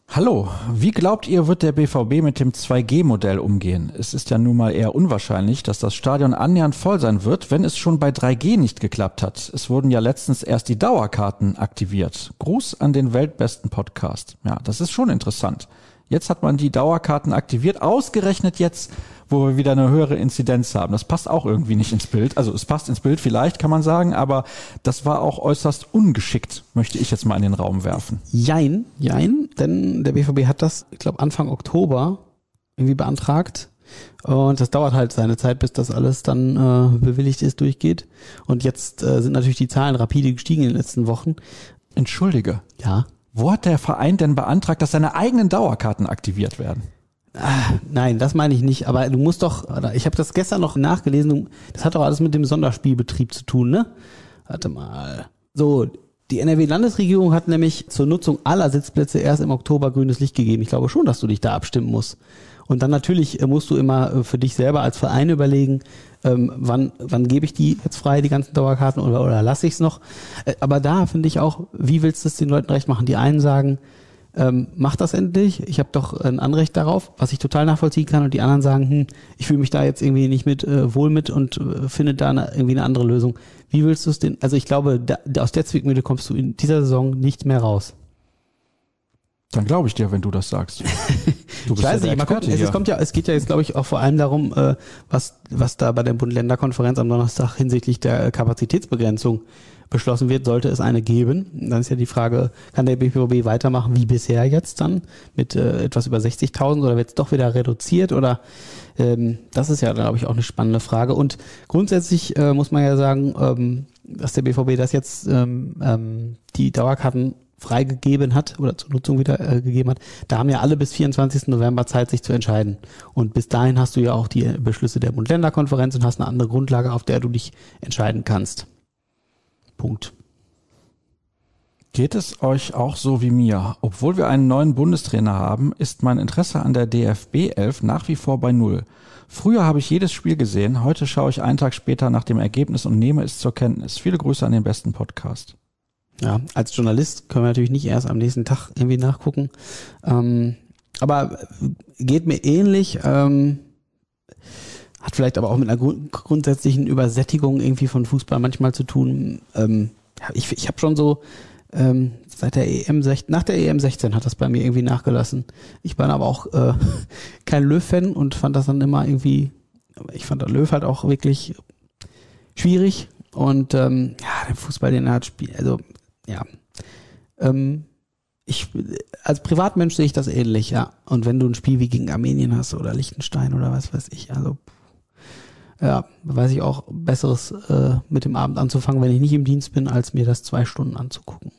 Hallo, wie glaubt ihr, wird der BVB mit dem 2G-Modell umgehen? Es ist ja nun mal eher unwahrscheinlich, dass das Stadion annähernd voll sein wird, wenn es schon bei 3G nicht geklappt hat. Es wurden ja letztens erst die Dauerkarten aktiviert. Gruß an den weltbesten Podcast. Ja, das ist schon interessant. Jetzt hat man die Dauerkarten aktiviert, ausgerechnet jetzt, wo wir wieder eine höhere Inzidenz haben. Das passt auch irgendwie nicht ins Bild. Also es passt ins Bild vielleicht, kann man sagen, aber das war auch äußerst ungeschickt, möchte ich jetzt mal in den Raum werfen. Jein, jein, denn der BVB hat das, ich glaube, Anfang Oktober irgendwie beantragt. Und das dauert halt seine Zeit, bis das alles dann äh, bewilligt ist, durchgeht. Und jetzt äh, sind natürlich die Zahlen rapide gestiegen in den letzten Wochen. Entschuldige. Ja. Wo hat der Verein denn beantragt, dass seine eigenen Dauerkarten aktiviert werden? Ah, nein, das meine ich nicht. Aber du musst doch, ich habe das gestern noch nachgelesen, das hat doch alles mit dem Sonderspielbetrieb zu tun, ne? Warte mal. So, die NRW-Landesregierung hat nämlich zur Nutzung aller Sitzplätze erst im Oktober grünes Licht gegeben. Ich glaube schon, dass du dich da abstimmen musst. Und dann natürlich äh, musst du immer äh, für dich selber als Verein überlegen, ähm, wann, wann gebe ich die jetzt frei, die ganzen Dauerkarten, oder, oder lasse ich es noch. Äh, aber da finde ich auch, wie willst du es den Leuten recht machen? Die einen sagen, ähm, mach das endlich, ich habe doch ein Anrecht darauf, was ich total nachvollziehen kann, und die anderen sagen, hm, ich fühle mich da jetzt irgendwie nicht mit äh, wohl mit und äh, finde da eine, irgendwie eine andere Lösung. Wie willst du es denn? Also ich glaube, da, aus der Zwickmühle kommst du in dieser Saison nicht mehr raus. Dann glaube ich dir, wenn du das sagst. Du bist ich weiß ja nicht, gucken, es, es, kommt ja, es geht ja jetzt, glaube ich, auch vor allem darum, äh, was, was da bei der Bund-Länder-Konferenz am Donnerstag hinsichtlich der Kapazitätsbegrenzung beschlossen wird, sollte es eine geben. Dann ist ja die Frage, kann der BVB weitermachen wie bisher jetzt dann mit äh, etwas über 60.000 oder wird es doch wieder reduziert oder ähm, das ist ja, glaube ich, auch eine spannende Frage. Und grundsätzlich äh, muss man ja sagen, ähm, dass der BVB das jetzt ähm, ähm, die Dauerkarten freigegeben hat oder zur Nutzung wieder äh, gegeben hat, da haben ja alle bis 24. November Zeit, sich zu entscheiden. Und bis dahin hast du ja auch die Beschlüsse der Bund-Länder-Konferenz und hast eine andere Grundlage, auf der du dich entscheiden kannst. Punkt. Geht es euch auch so wie mir? Obwohl wir einen neuen Bundestrainer haben, ist mein Interesse an der DFB 11 nach wie vor bei Null. Früher habe ich jedes Spiel gesehen, heute schaue ich einen Tag später nach dem Ergebnis und nehme es zur Kenntnis. Viele Grüße an den besten Podcast. Ja, als Journalist können wir natürlich nicht erst am nächsten Tag irgendwie nachgucken. Ähm, aber geht mir ähnlich. Ähm, hat vielleicht aber auch mit einer grund grundsätzlichen Übersättigung irgendwie von Fußball manchmal zu tun. Ähm, ich ich habe schon so ähm, seit der EM 16, nach der EM 16 hat das bei mir irgendwie nachgelassen. Ich bin aber auch äh, kein Löw-Fan und fand das dann immer irgendwie, ich fand Löw halt auch wirklich schwierig und ähm, ja, der Fußball, den er hat spielt, also ja. Ähm, ich, als Privatmensch sehe ich das ähnlich, ja. Und wenn du ein Spiel wie gegen Armenien hast oder Liechtenstein oder was weiß ich, also ja, weiß ich auch Besseres äh, mit dem Abend anzufangen, wenn ich nicht im Dienst bin, als mir das zwei Stunden anzugucken.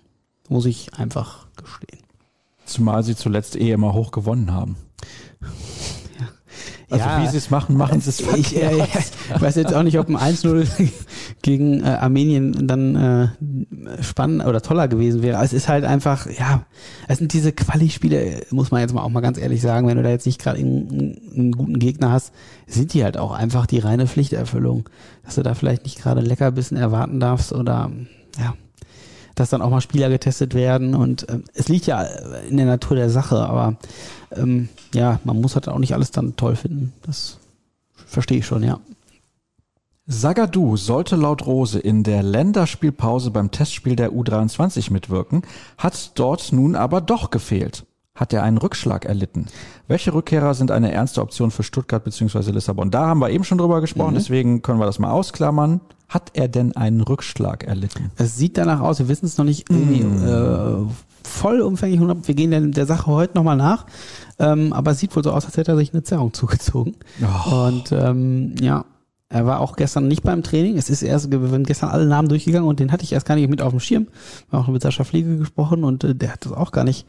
Muss ich einfach gestehen. Zumal sie zuletzt eh immer hoch gewonnen haben. Also ja, wie sie es machen, machen sie es ich, äh, ich weiß jetzt auch nicht, ob ein 1-0 gegen äh, Armenien dann äh, spannend oder toller gewesen wäre. Es ist halt einfach, ja, es sind diese Quali-Spiele, muss man jetzt mal auch mal ganz ehrlich sagen, wenn du da jetzt nicht gerade einen, einen, guten Gegner hast, sind die halt auch einfach die reine Pflichterfüllung. Dass du da vielleicht nicht gerade Leckerbissen erwarten darfst oder ja, dass dann auch mal Spieler getestet werden und äh, es liegt ja in der Natur der Sache, aber ähm, ja, man muss halt auch nicht alles dann toll finden. Das verstehe ich schon, ja. Sagadu sollte laut Rose in der Länderspielpause beim Testspiel der U23 mitwirken, hat dort nun aber doch gefehlt. Hat er einen Rückschlag erlitten? Welche Rückkehrer sind eine ernste Option für Stuttgart bzw. Lissabon? Da haben wir eben schon drüber gesprochen, mhm. deswegen können wir das mal ausklammern. Hat er denn einen Rückschlag erlitten? Es sieht danach aus, wir wissen es noch nicht irgendwie mm. äh, vollumfänglich. Wir gehen der, der Sache heute nochmal nach. Ähm, aber es sieht wohl so aus, als hätte er sich eine Zerrung zugezogen. Oh. Und ähm, ja, Er war auch gestern nicht beim Training. Es ist erst, wir sind gestern alle Namen durchgegangen und den hatte ich erst gar nicht mit auf dem Schirm. Wir haben auch mit Sascha Fliege gesprochen und äh, der hat das auch gar nicht,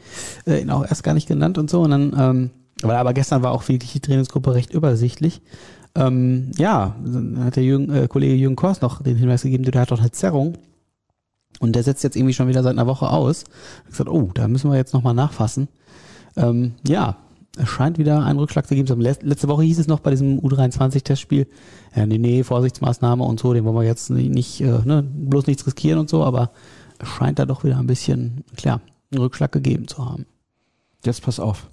äh, ihn auch erst gar nicht genannt und so. Und dann, ähm, weil aber gestern war auch wirklich die Trainingsgruppe recht übersichtlich. Ähm, ja, dann hat der Jürgen, äh, Kollege Jürgen Kors noch den Hinweis gegeben, der hat doch eine Zerrung. Und der setzt jetzt irgendwie schon wieder seit einer Woche aus. Ich gesagt, oh, da müssen wir jetzt nochmal nachfassen. Ähm, ja, es scheint wieder einen Rückschlag zu geben. Letzte Woche hieß es noch bei diesem U23-Testspiel, ja, nee, nee, Vorsichtsmaßnahme und so, den wollen wir jetzt nicht, äh, ne, bloß nichts riskieren und so, aber es scheint da doch wieder ein bisschen, klar, einen Rückschlag gegeben zu haben. Jetzt pass auf.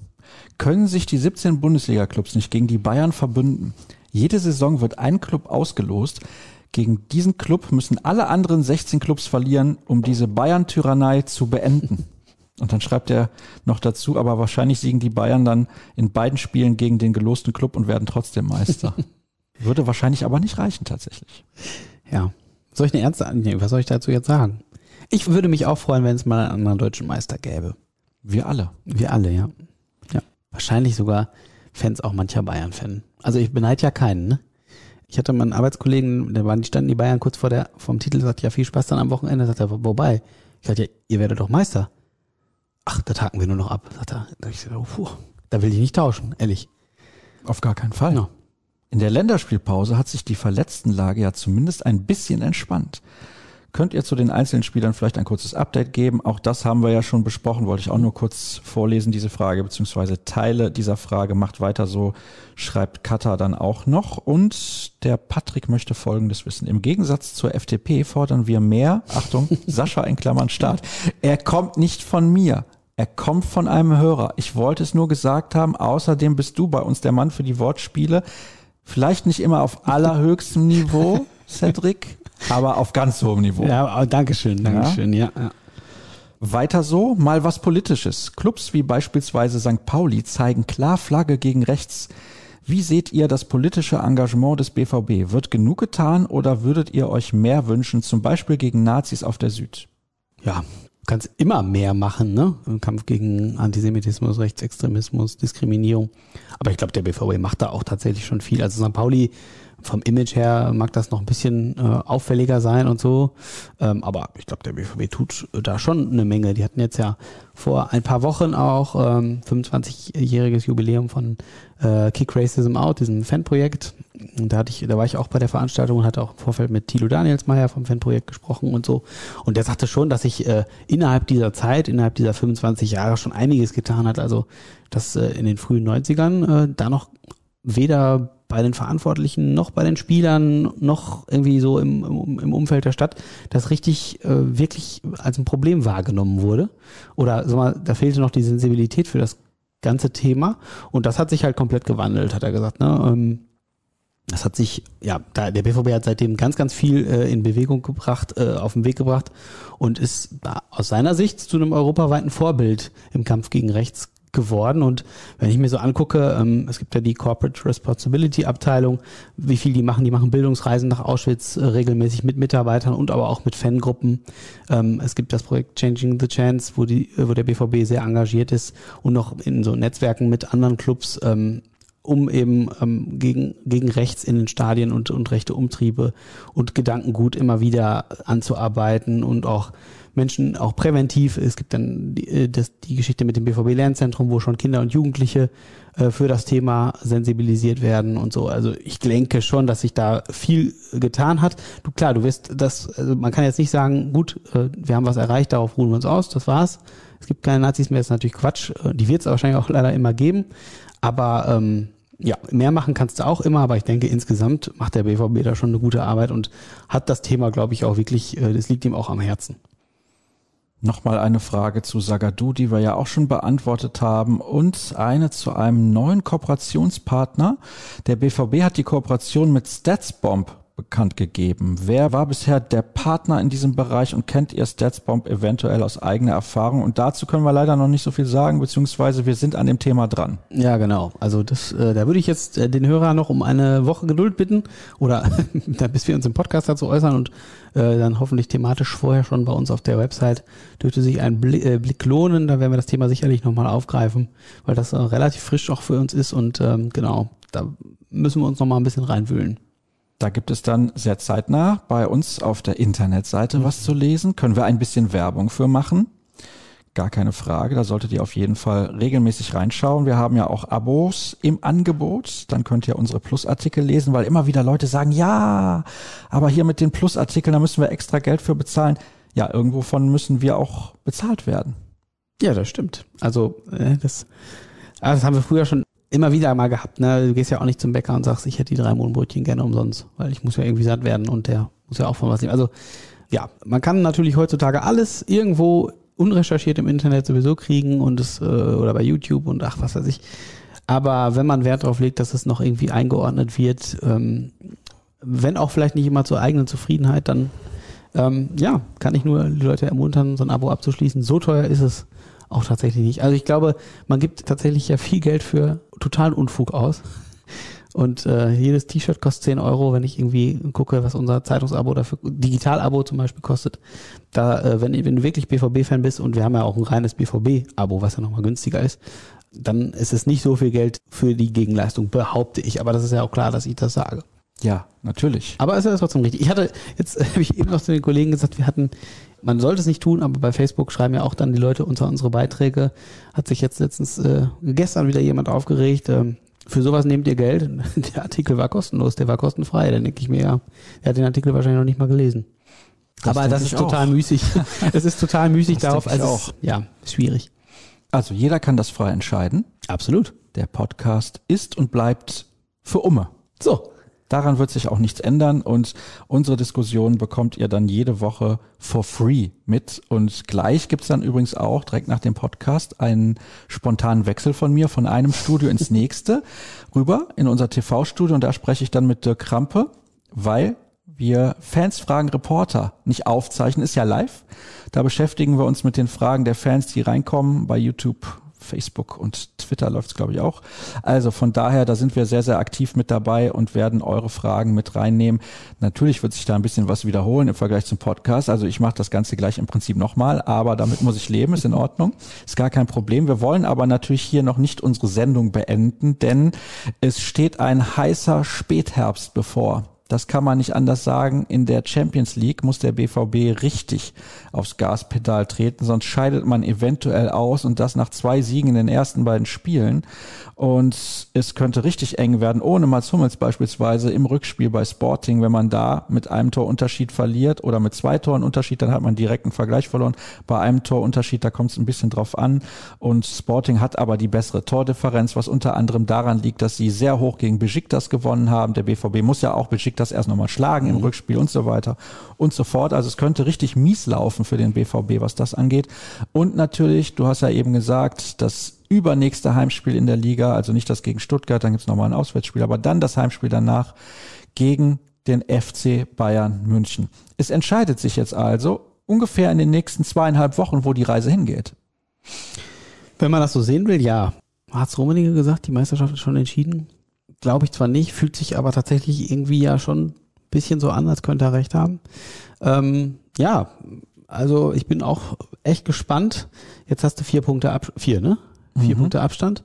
Können sich die 17 Bundesliga-Clubs nicht gegen die Bayern verbünden? Jede Saison wird ein Club ausgelost. Gegen diesen Club müssen alle anderen 16 Clubs verlieren, um diese Bayern-Tyrannei zu beenden. Und dann schreibt er noch dazu, aber wahrscheinlich siegen die Bayern dann in beiden Spielen gegen den gelosten Club und werden trotzdem Meister. Würde wahrscheinlich aber nicht reichen tatsächlich. Ja. Soll ich eine ernste nee, Was soll ich dazu jetzt sagen? Ich würde mich auch freuen, wenn es mal einen anderen deutschen Meister gäbe. Wir alle. Wir alle, ja. Ja. Wahrscheinlich sogar Fans auch mancher Bayern-Fan. Also ich beneide ja keinen, ne? Ich hatte meinen Arbeitskollegen, der waren, die standen die Bayern kurz vor der, vom Titel, sagt ja viel Spaß dann am Wochenende, sagt er, wobei? Ich sagte, ja, ihr werdet doch Meister. Ach, da taken wir nur noch ab, sagt er. Da, ich so, puh, da will ich nicht tauschen, ehrlich. Auf gar keinen Fall. Ja. In der Länderspielpause hat sich die Verletztenlage ja zumindest ein bisschen entspannt. Könnt ihr zu den einzelnen Spielern vielleicht ein kurzes Update geben? Auch das haben wir ja schon besprochen, wollte ich auch nur kurz vorlesen, diese Frage, beziehungsweise Teile dieser Frage. Macht weiter so, schreibt Kata dann auch noch. Und der Patrick möchte Folgendes wissen. Im Gegensatz zur FDP fordern wir mehr, Achtung, Sascha in Klammern Start. Er kommt nicht von mir. Er kommt von einem Hörer. Ich wollte es nur gesagt haben. Außerdem bist du bei uns der Mann für die Wortspiele. Vielleicht nicht immer auf allerhöchstem Niveau, Cedric, aber auf ganz hohem Niveau. Ja, danke schön, danke schön, ja. ja. Weiter so, mal was Politisches. Clubs wie beispielsweise St. Pauli zeigen klar Flagge gegen rechts. Wie seht ihr das politische Engagement des BVB? Wird genug getan oder würdet ihr euch mehr wünschen, zum Beispiel gegen Nazis auf der Süd? Ja, kannst immer mehr machen, ne? Im Kampf gegen Antisemitismus, Rechtsextremismus, Diskriminierung. Aber ich glaube, der BVB macht da auch tatsächlich schon viel. Also St. Pauli vom Image her mag das noch ein bisschen äh, auffälliger sein und so. Ähm, aber ich glaube, der BVB tut da schon eine Menge. Die hatten jetzt ja vor ein paar Wochen auch ähm, 25-jähriges Jubiläum von äh, Kick Racism Out, diesem Fanprojekt. Da hatte ich, da war ich auch bei der Veranstaltung und hatte auch im Vorfeld mit Thilo Danielsmeier vom Fanprojekt gesprochen und so. Und der sagte schon, dass sich äh, innerhalb dieser Zeit, innerhalb dieser 25 Jahre schon einiges getan hat. Also, dass äh, in den frühen 90ern äh, da noch weder bei den Verantwortlichen noch bei den Spielern noch irgendwie so im, im, im Umfeld der Stadt das richtig äh, wirklich als ein Problem wahrgenommen wurde. Oder sag mal, da fehlte noch die Sensibilität für das ganze Thema. Und das hat sich halt komplett gewandelt, hat er gesagt. Ne? Ähm, das hat sich, ja, da, der BVB hat seitdem ganz, ganz viel äh, in Bewegung gebracht, äh, auf den Weg gebracht und ist aus seiner Sicht zu einem europaweiten Vorbild im Kampf gegen rechts geworden. Und wenn ich mir so angucke, ähm, es gibt ja die Corporate Responsibility Abteilung, wie viel die machen, die machen Bildungsreisen nach Auschwitz äh, regelmäßig mit Mitarbeitern und aber auch mit Fangruppen. Ähm, es gibt das Projekt Changing the Chance, wo die, wo der BVB sehr engagiert ist und noch in so Netzwerken mit anderen Clubs ähm, um eben ähm, gegen, gegen rechts in den Stadien und, und rechte Umtriebe und Gedankengut immer wieder anzuarbeiten und auch Menschen auch präventiv. Es gibt dann die, äh, das, die Geschichte mit dem BVB-Lernzentrum, wo schon Kinder und Jugendliche äh, für das Thema sensibilisiert werden und so. Also ich denke schon, dass sich da viel getan hat. Du klar, du wirst das, also man kann jetzt nicht sagen, gut, äh, wir haben was erreicht, darauf ruhen wir uns aus, das war's. Es gibt keine Nazis mehr, das ist natürlich Quatsch. Äh, die wird es wahrscheinlich auch leider immer geben. Aber ähm, ja, mehr machen kannst du auch immer, aber ich denke, insgesamt macht der BVB da schon eine gute Arbeit und hat das Thema, glaube ich, auch wirklich, äh, das liegt ihm auch am Herzen. Nochmal eine Frage zu Sagadu, die wir ja auch schon beantwortet haben und eine zu einem neuen Kooperationspartner. Der BVB hat die Kooperation mit StatsBomb bekannt gegeben. Wer war bisher der Partner in diesem Bereich und kennt ihr StatsBomb eventuell aus eigener Erfahrung? Und dazu können wir leider noch nicht so viel sagen, beziehungsweise wir sind an dem Thema dran. Ja, genau. Also das, äh, da würde ich jetzt äh, den Hörer noch um eine Woche Geduld bitten oder bis wir uns im Podcast dazu äußern und äh, dann hoffentlich thematisch vorher schon bei uns auf der Website dürfte sich ein Blick, äh, Blick lohnen. Da werden wir das Thema sicherlich nochmal aufgreifen, weil das äh, relativ frisch auch für uns ist und ähm, genau, da müssen wir uns nochmal ein bisschen reinwühlen. Da gibt es dann sehr zeitnah bei uns auf der Internetseite was zu lesen. Können wir ein bisschen Werbung für machen? Gar keine Frage. Da solltet ihr auf jeden Fall regelmäßig reinschauen. Wir haben ja auch Abos im Angebot. Dann könnt ihr unsere Plusartikel lesen, weil immer wieder Leute sagen, ja, aber hier mit den Plusartikeln, da müssen wir extra Geld für bezahlen. Ja, irgendwovon müssen wir auch bezahlt werden. Ja, das stimmt. Also äh, das, ah, das haben wir früher schon immer wieder mal gehabt. Ne? Du gehst ja auch nicht zum Bäcker und sagst, ich hätte die drei Mohnbrötchen gerne umsonst, weil ich muss ja irgendwie satt werden und der muss ja auch von was nehmen. Also ja, man kann natürlich heutzutage alles irgendwo unrecherchiert im Internet sowieso kriegen und es äh, oder bei YouTube und ach was weiß ich. Aber wenn man Wert darauf legt, dass es noch irgendwie eingeordnet wird, ähm, wenn auch vielleicht nicht immer zur eigenen Zufriedenheit, dann ähm, ja, kann ich nur die Leute ermuntern, so ein Abo abzuschließen. So teuer ist es auch tatsächlich nicht. Also ich glaube, man gibt tatsächlich ja viel Geld für totalen Unfug aus. Und äh, jedes T-Shirt kostet 10 Euro, wenn ich irgendwie gucke, was unser Zeitungsabo oder Digital-Abo zum Beispiel kostet. Da, äh, wenn, wenn du wirklich BVB-Fan bist und wir haben ja auch ein reines BVB-Abo, was ja nochmal günstiger ist, dann ist es nicht so viel Geld für die Gegenleistung, behaupte ich. Aber das ist ja auch klar, dass ich das sage. Ja, natürlich. Aber es ist ja trotzdem richtig. Ich hatte, jetzt habe ich eben noch zu den Kollegen gesagt, wir hatten, man sollte es nicht tun, aber bei Facebook schreiben ja auch dann die Leute unter unsere Beiträge. Hat sich jetzt letztens, äh, gestern wieder jemand aufgeregt, äh, für sowas nehmt ihr Geld. Der Artikel war kostenlos, der war kostenfrei. Dann denke ich mir, ja, er hat den Artikel wahrscheinlich noch nicht mal gelesen. Das Aber das ist total auch. müßig. Es ist total müßig Das darauf. Also auch. ja, schwierig. Also jeder kann das frei entscheiden. Absolut. Der Podcast ist und bleibt für Umme. So. Daran wird sich auch nichts ändern und unsere Diskussion bekommt ihr dann jede Woche for free mit. Und gleich gibt's dann übrigens auch direkt nach dem Podcast einen spontanen Wechsel von mir von einem Studio ins nächste rüber in unser TV-Studio und da spreche ich dann mit Dirk Krampe, weil wir Fans fragen Reporter nicht aufzeichnen, ist ja live. Da beschäftigen wir uns mit den Fragen der Fans, die reinkommen bei YouTube, Facebook und Twitter läuft's glaube ich auch. Also von daher, da sind wir sehr, sehr aktiv mit dabei und werden eure Fragen mit reinnehmen. Natürlich wird sich da ein bisschen was wiederholen im Vergleich zum Podcast. Also ich mache das Ganze gleich im Prinzip nochmal, aber damit muss ich leben, ist in Ordnung. Ist gar kein Problem. Wir wollen aber natürlich hier noch nicht unsere Sendung beenden, denn es steht ein heißer Spätherbst bevor. Das kann man nicht anders sagen. In der Champions League muss der BVB richtig aufs Gaspedal treten, sonst scheidet man eventuell aus und das nach zwei Siegen in den ersten beiden Spielen. Und es könnte richtig eng werden, ohne Mats Hummels beispielsweise im Rückspiel bei Sporting. Wenn man da mit einem Torunterschied verliert oder mit zwei Toren Unterschied, dann hat man direkt einen Vergleich verloren. Bei einem Torunterschied, da kommt es ein bisschen drauf an. Und Sporting hat aber die bessere Tordifferenz, was unter anderem daran liegt, dass sie sehr hoch gegen Besiktas gewonnen haben. Der BVB muss ja auch Besiktas erst nochmal schlagen im Rückspiel und so weiter und so fort. Also es könnte richtig mies laufen für den BVB, was das angeht. Und natürlich, du hast ja eben gesagt, das übernächste Heimspiel in der Liga, also nicht das gegen Stuttgart, dann gibt's nochmal ein Auswärtsspiel, aber dann das Heimspiel danach gegen den FC Bayern München. Es entscheidet sich jetzt also ungefähr in den nächsten zweieinhalb Wochen, wo die Reise hingeht. Wenn man das so sehen will, ja. Hat's Rummenigge gesagt, die Meisterschaft ist schon entschieden? Glaube ich zwar nicht, fühlt sich aber tatsächlich irgendwie ja schon ein bisschen so an, als könnte er recht haben. Ähm, ja, also ich bin auch echt gespannt. Jetzt hast du vier Punkte ab, vier, ne? Vier Mhm. Punkte Abstand.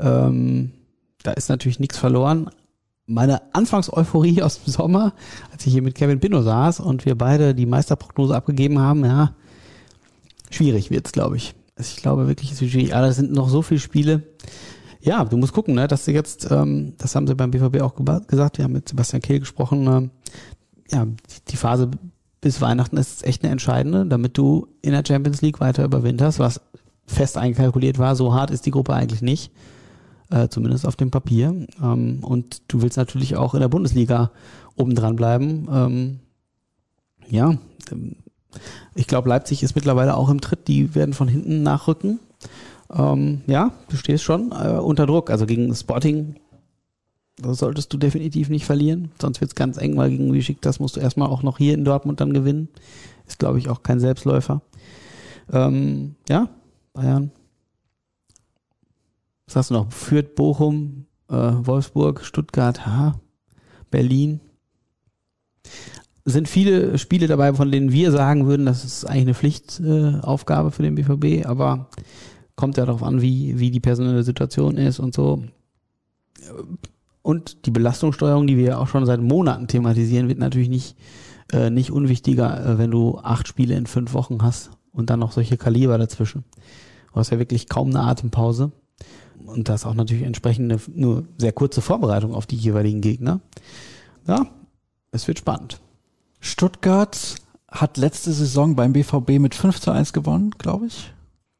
Ähm, da ist natürlich nichts verloren. Meine Anfangseuphorie aus dem Sommer, als ich hier mit Kevin Pino saß und wir beide die Meisterprognose abgegeben haben, ja, schwierig wird's, glaube ich. Also ich glaube wirklich, es wird schwierig. Aber es sind noch so viele Spiele. Ja, du musst gucken, ne, dass du jetzt, ähm, das haben sie beim BVB auch gesagt, wir haben mit Sebastian Kehl gesprochen, ähm, ja, die, die Phase bis Weihnachten ist echt eine entscheidende, damit du in der Champions League weiter überwinterst, was fest einkalkuliert war. So hart ist die Gruppe eigentlich nicht, äh, zumindest auf dem Papier. Ähm, und du willst natürlich auch in der Bundesliga oben dran bleiben. Ähm, ja, ähm, ich glaube, Leipzig ist mittlerweile auch im Tritt. Die werden von hinten nachrücken. Ähm, ja, du stehst schon äh, unter Druck. Also gegen Sporting solltest du definitiv nicht verlieren. Sonst wird's ganz eng, weil gegen Besiktas musst du erstmal auch noch hier in Dortmund dann gewinnen. Ist, glaube ich, auch kein Selbstläufer. Ähm, ja, Bayern. Was hast du noch? Fürth, Bochum, äh, Wolfsburg, Stuttgart, ha, Berlin. Sind viele Spiele dabei, von denen wir sagen würden, das ist eigentlich eine Pflichtaufgabe äh, für den BVB, aber kommt ja darauf an, wie, wie die personelle Situation ist und so. und die Belastungssteuerung, die wir ja auch schon seit Monaten thematisieren, wird natürlich nicht, äh, nicht unwichtiger, äh, wenn du acht Spiele in fünf Wochen hast und dann noch solche Kaliber dazwischen. Du hast ja wirklich kaum eine Atempause. Und das auch natürlich entsprechend eine nur sehr kurze Vorbereitung auf die jeweiligen Gegner. Ja, es wird spannend. Stuttgart hat letzte Saison beim BVB mit 5 zu 1 gewonnen, glaube ich.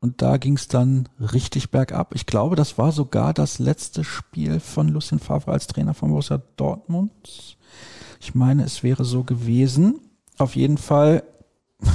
Und da ging es dann richtig bergab. Ich glaube, das war sogar das letzte Spiel von Lucien Favre als Trainer von Borussia Dortmund. Ich meine, es wäre so gewesen. Auf jeden Fall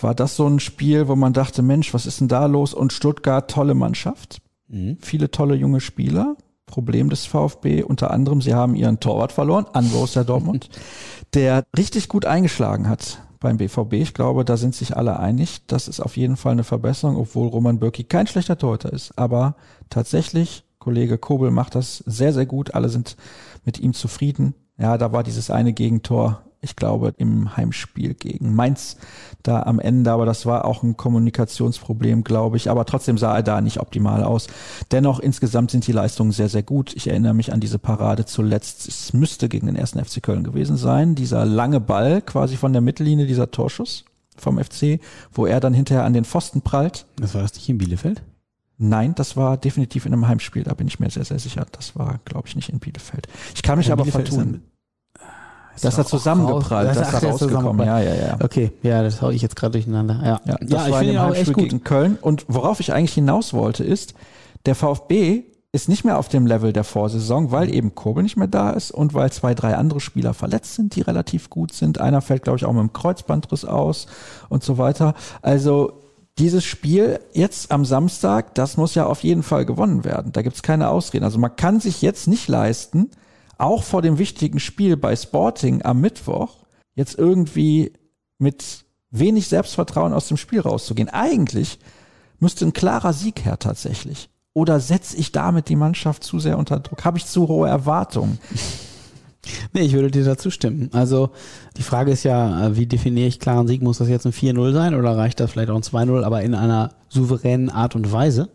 war das so ein Spiel, wo man dachte, Mensch, was ist denn da los? Und Stuttgart, tolle Mannschaft. Mhm. Viele tolle junge Spieler. Problem des VfB unter anderem, sie haben ihren Torwart verloren an Borussia Dortmund, der richtig gut eingeschlagen hat beim BVB. Ich glaube, da sind sich alle einig. Das ist auf jeden Fall eine Verbesserung, obwohl Roman Bürki kein schlechter Torhüter ist. Aber tatsächlich, Kollege Kobel macht das sehr, sehr gut. Alle sind mit ihm zufrieden. Ja, da war dieses eine Gegentor ich glaube, im Heimspiel gegen Mainz da am Ende, aber das war auch ein Kommunikationsproblem, glaube ich. Aber trotzdem sah er da nicht optimal aus. Dennoch, insgesamt sind die Leistungen sehr, sehr gut. Ich erinnere mich an diese Parade zuletzt. Es müsste gegen den ersten FC Köln gewesen sein. Dieser lange Ball quasi von der Mittellinie, dieser Torschuss vom FC, wo er dann hinterher an den Pfosten prallt. Das war das nicht in Bielefeld? Nein, das war definitiv in einem Heimspiel, da bin ich mir sehr, sehr sicher. Das war, glaube ich, nicht in Bielefeld. Ich kann mich ja, aber Bielefeld vertun. Ist das hat zusammengeprallt, das, das ist da rausgekommen. Ja, ja, ja. Okay, ja, das hau ich jetzt gerade durcheinander. Ja, ja, das ja, ich finde ihn auch echt gut. gegen Köln. Und worauf ich eigentlich hinaus wollte, ist, der VfB ist nicht mehr auf dem Level der Vorsaison, weil eben Kobel nicht mehr da ist und weil zwei, drei andere Spieler verletzt sind, die relativ gut sind. Einer fällt, glaube ich, auch mit dem Kreuzbandriss aus und so weiter. Also dieses Spiel jetzt am Samstag, das muss ja auf jeden Fall gewonnen werden. Da gibt's keine Ausreden. Also man kann sich jetzt nicht leisten, auch vor dem wichtigen Spiel bei Sporting am Mittwoch jetzt irgendwie mit wenig Selbstvertrauen aus dem Spiel rauszugehen. Eigentlich müsste ein klarer Sieg her tatsächlich. Oder setze ich damit die Mannschaft zu sehr unter Druck? Habe ich zu hohe Erwartungen? Nee, ich würde dir dazu stimmen. Also die Frage ist ja, äh, wie definiere ich klaren Sieg? Muss das jetzt ein 4-0 sein oder reicht das vielleicht auch ein 2-0, aber in einer souveränen Art und Weise?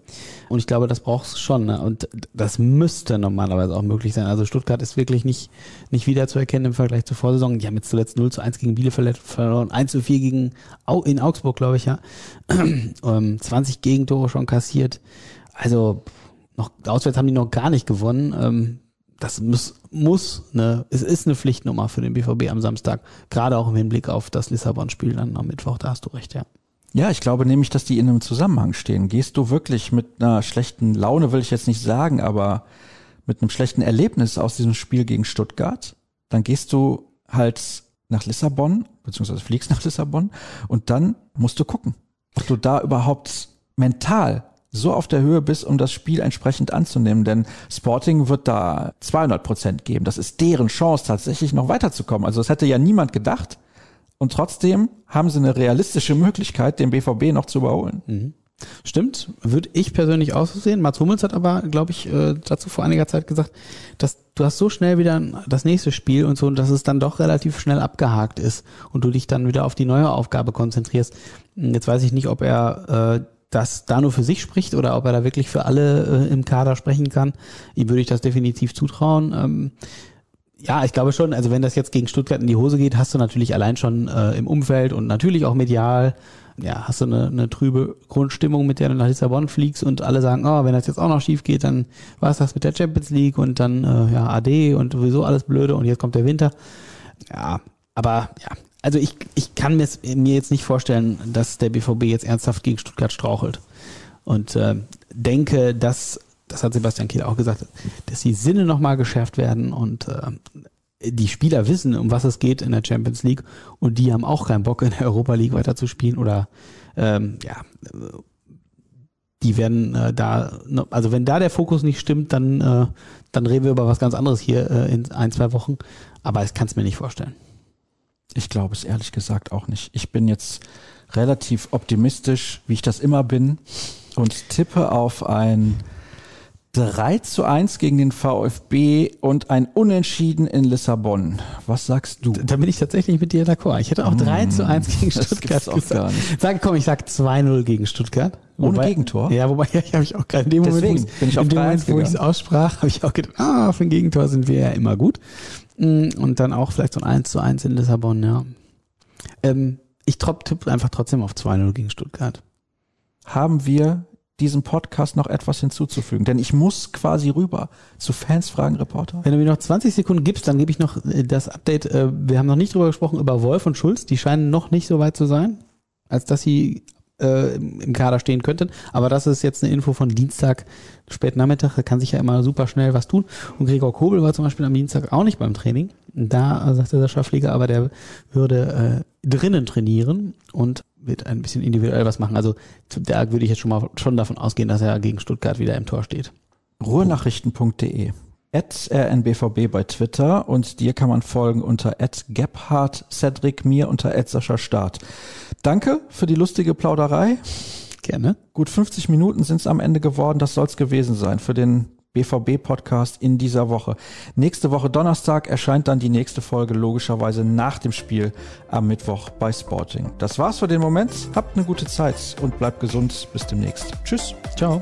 Und ich glaube, das braucht es schon. Ne? Und das müsste normalerweise auch möglich sein. Also Stuttgart ist wirklich nicht, nicht wiederzuerkennen im Vergleich zur Vorsaison. Die haben jetzt zuletzt 0 zu 1 gegen Bielefeld verloren, 1 zu 4 gegen in Augsburg, glaube ich, ja. 20 ähm, Gegentore schon kassiert. Also noch auswärts haben die noch gar nicht gewonnen. Das muss, muss ne, es ist eine Pflichtnummer für den BVB am Samstag, gerade auch im Hinblick auf das Lissabon-Spiel dann am Mittwoch, da hast du recht, ja. Ja, ich glaube nämlich, dass die in einem Zusammenhang stehen. Gehst du wirklich mit einer schlechten Laune, will ich jetzt nicht sagen, aber mit einem schlechten Erlebnis aus diesem Spiel gegen Stuttgart, dann gehst du halt nach Lissabon, beziehungsweise fliegst nach Lissabon und dann musst du gucken, ob du da überhaupt mental so auf der Höhe bist, um das Spiel entsprechend anzunehmen. Denn Sporting wird da 200 Prozent geben. Das ist deren Chance, tatsächlich noch weiterzukommen. Also das hätte ja niemand gedacht. Und trotzdem haben sie eine realistische Möglichkeit, den BVB noch zu überholen. Mhm. Stimmt, würde ich persönlich auch so sehen. Mats Hummels hat aber, glaube ich, äh, dazu vor einiger Zeit gesagt, dass du hast so schnell wieder das nächste Spiel und so, dass es dann doch relativ schnell abgehakt ist und du dich dann wieder auf die neue Aufgabe konzentrierst. Jetzt weiß ich nicht, ob er äh, das da nur für sich spricht oder ob er da wirklich für alle äh, im Kader sprechen kann. Ihm würde ich das definitiv zutrauen. Ähm, ja, ich glaube schon, also wenn das jetzt gegen Stuttgart in die Hose geht, hast du natürlich allein schon äh, im Umfeld und natürlich auch medial, ja, hast du eine, eine trübe Grundstimmung, mit der du nach Lissabon fliegst und alle sagen, oh, wenn das jetzt auch noch schief geht, dann war es das mit der Champions League und dann äh, ja AD und sowieso alles blöde und jetzt kommt der Winter. Ja, aber ja, also ich, ich kann mir, jetzt nicht vorstellen, dass der BVB jetzt ernsthaft gegen Stuttgart strauchelt. Und äh, denke, dass, das hat Sebastian Kiel auch gesagt, dass die Sinne nochmal geschärft werden und äh, die Spieler wissen, um was es geht in der Champions League und die haben auch keinen Bock in der Europa League weiterzuspielen oder ähm, ja, die werden äh, da, also wenn da der Fokus nicht stimmt, dann, äh, dann reden wir über was ganz anderes hier äh, in ein, zwei Wochen. Aber ich kann es mir nicht vorstellen. Ich glaube es ehrlich gesagt auch nicht. Ich bin jetzt relativ optimistisch, wie ich das immer bin, und tippe auf ein 3 zu 1 gegen den VfB und ein Unentschieden in Lissabon. Was sagst du? Da bin ich tatsächlich mit dir d'accord. Ich hätte auch 3 zu 1 gegen Stuttgart gesagt. Sag, komm, ich sag 2-0 gegen Stuttgart. Ohne Gegentor? Ja, wobei, ja, habe ich auch gerade in dem Moment, Deswegen ich's- bin ich auf in dem 3-1 Moment, wo ich es aussprach, habe ich auch gedacht, ah, für ein Gegentor sind wir ja immer gut. Mm, Und dann auch vielleicht so ein 1 zu 1 in Lissabon, ja. Ähm, ich tippe einfach trotzdem auf 2-0 gegen Stuttgart. Haben wir diesem Podcast noch etwas hinzuzufügen? Denn ich muss quasi rüber zu Fans fragen, Reporter. Wenn du mir noch 20 Sekunden gibst, dann gebe ich noch äh, das Update. Äh, Wir haben noch nicht drüber gesprochen, über Wolf und Schulz. Die scheinen noch nicht so weit zu sein, als dass sie äh, im Kader stehen könnten. Aber das ist jetzt eine Info von Dienstag, späten Nachmittag. Da kann sich ja immer super schnell was tun. Und Gregor Kobel war zum Beispiel am Dienstag auch nicht beim Training. Da sagte der Schaffliger, aber der würde äh, drinnen trainieren und wird ein bisschen individuell was machen. Also da würde ich jetzt schon mal schon davon ausgehen, dass er gegen Stuttgart wieder im Tor steht. Ruhrnachrichten.de at rnbvb bei Twitter und dir kann man folgen unter at Gebhardt, Cedric, mir unter at Sascha Start. Danke für die lustige Plauderei. Gerne. Gut 50 Minuten sind es am Ende geworden. Das soll es gewesen sein für den BVB-Podcast in dieser Woche. Nächste Woche Donnerstag erscheint dann die nächste Folge logischerweise nach dem Spiel am Mittwoch bei Sporting. Das war's für den Moment. Habt eine gute Zeit und bleibt gesund. Bis demnächst. Tschüss. Ciao.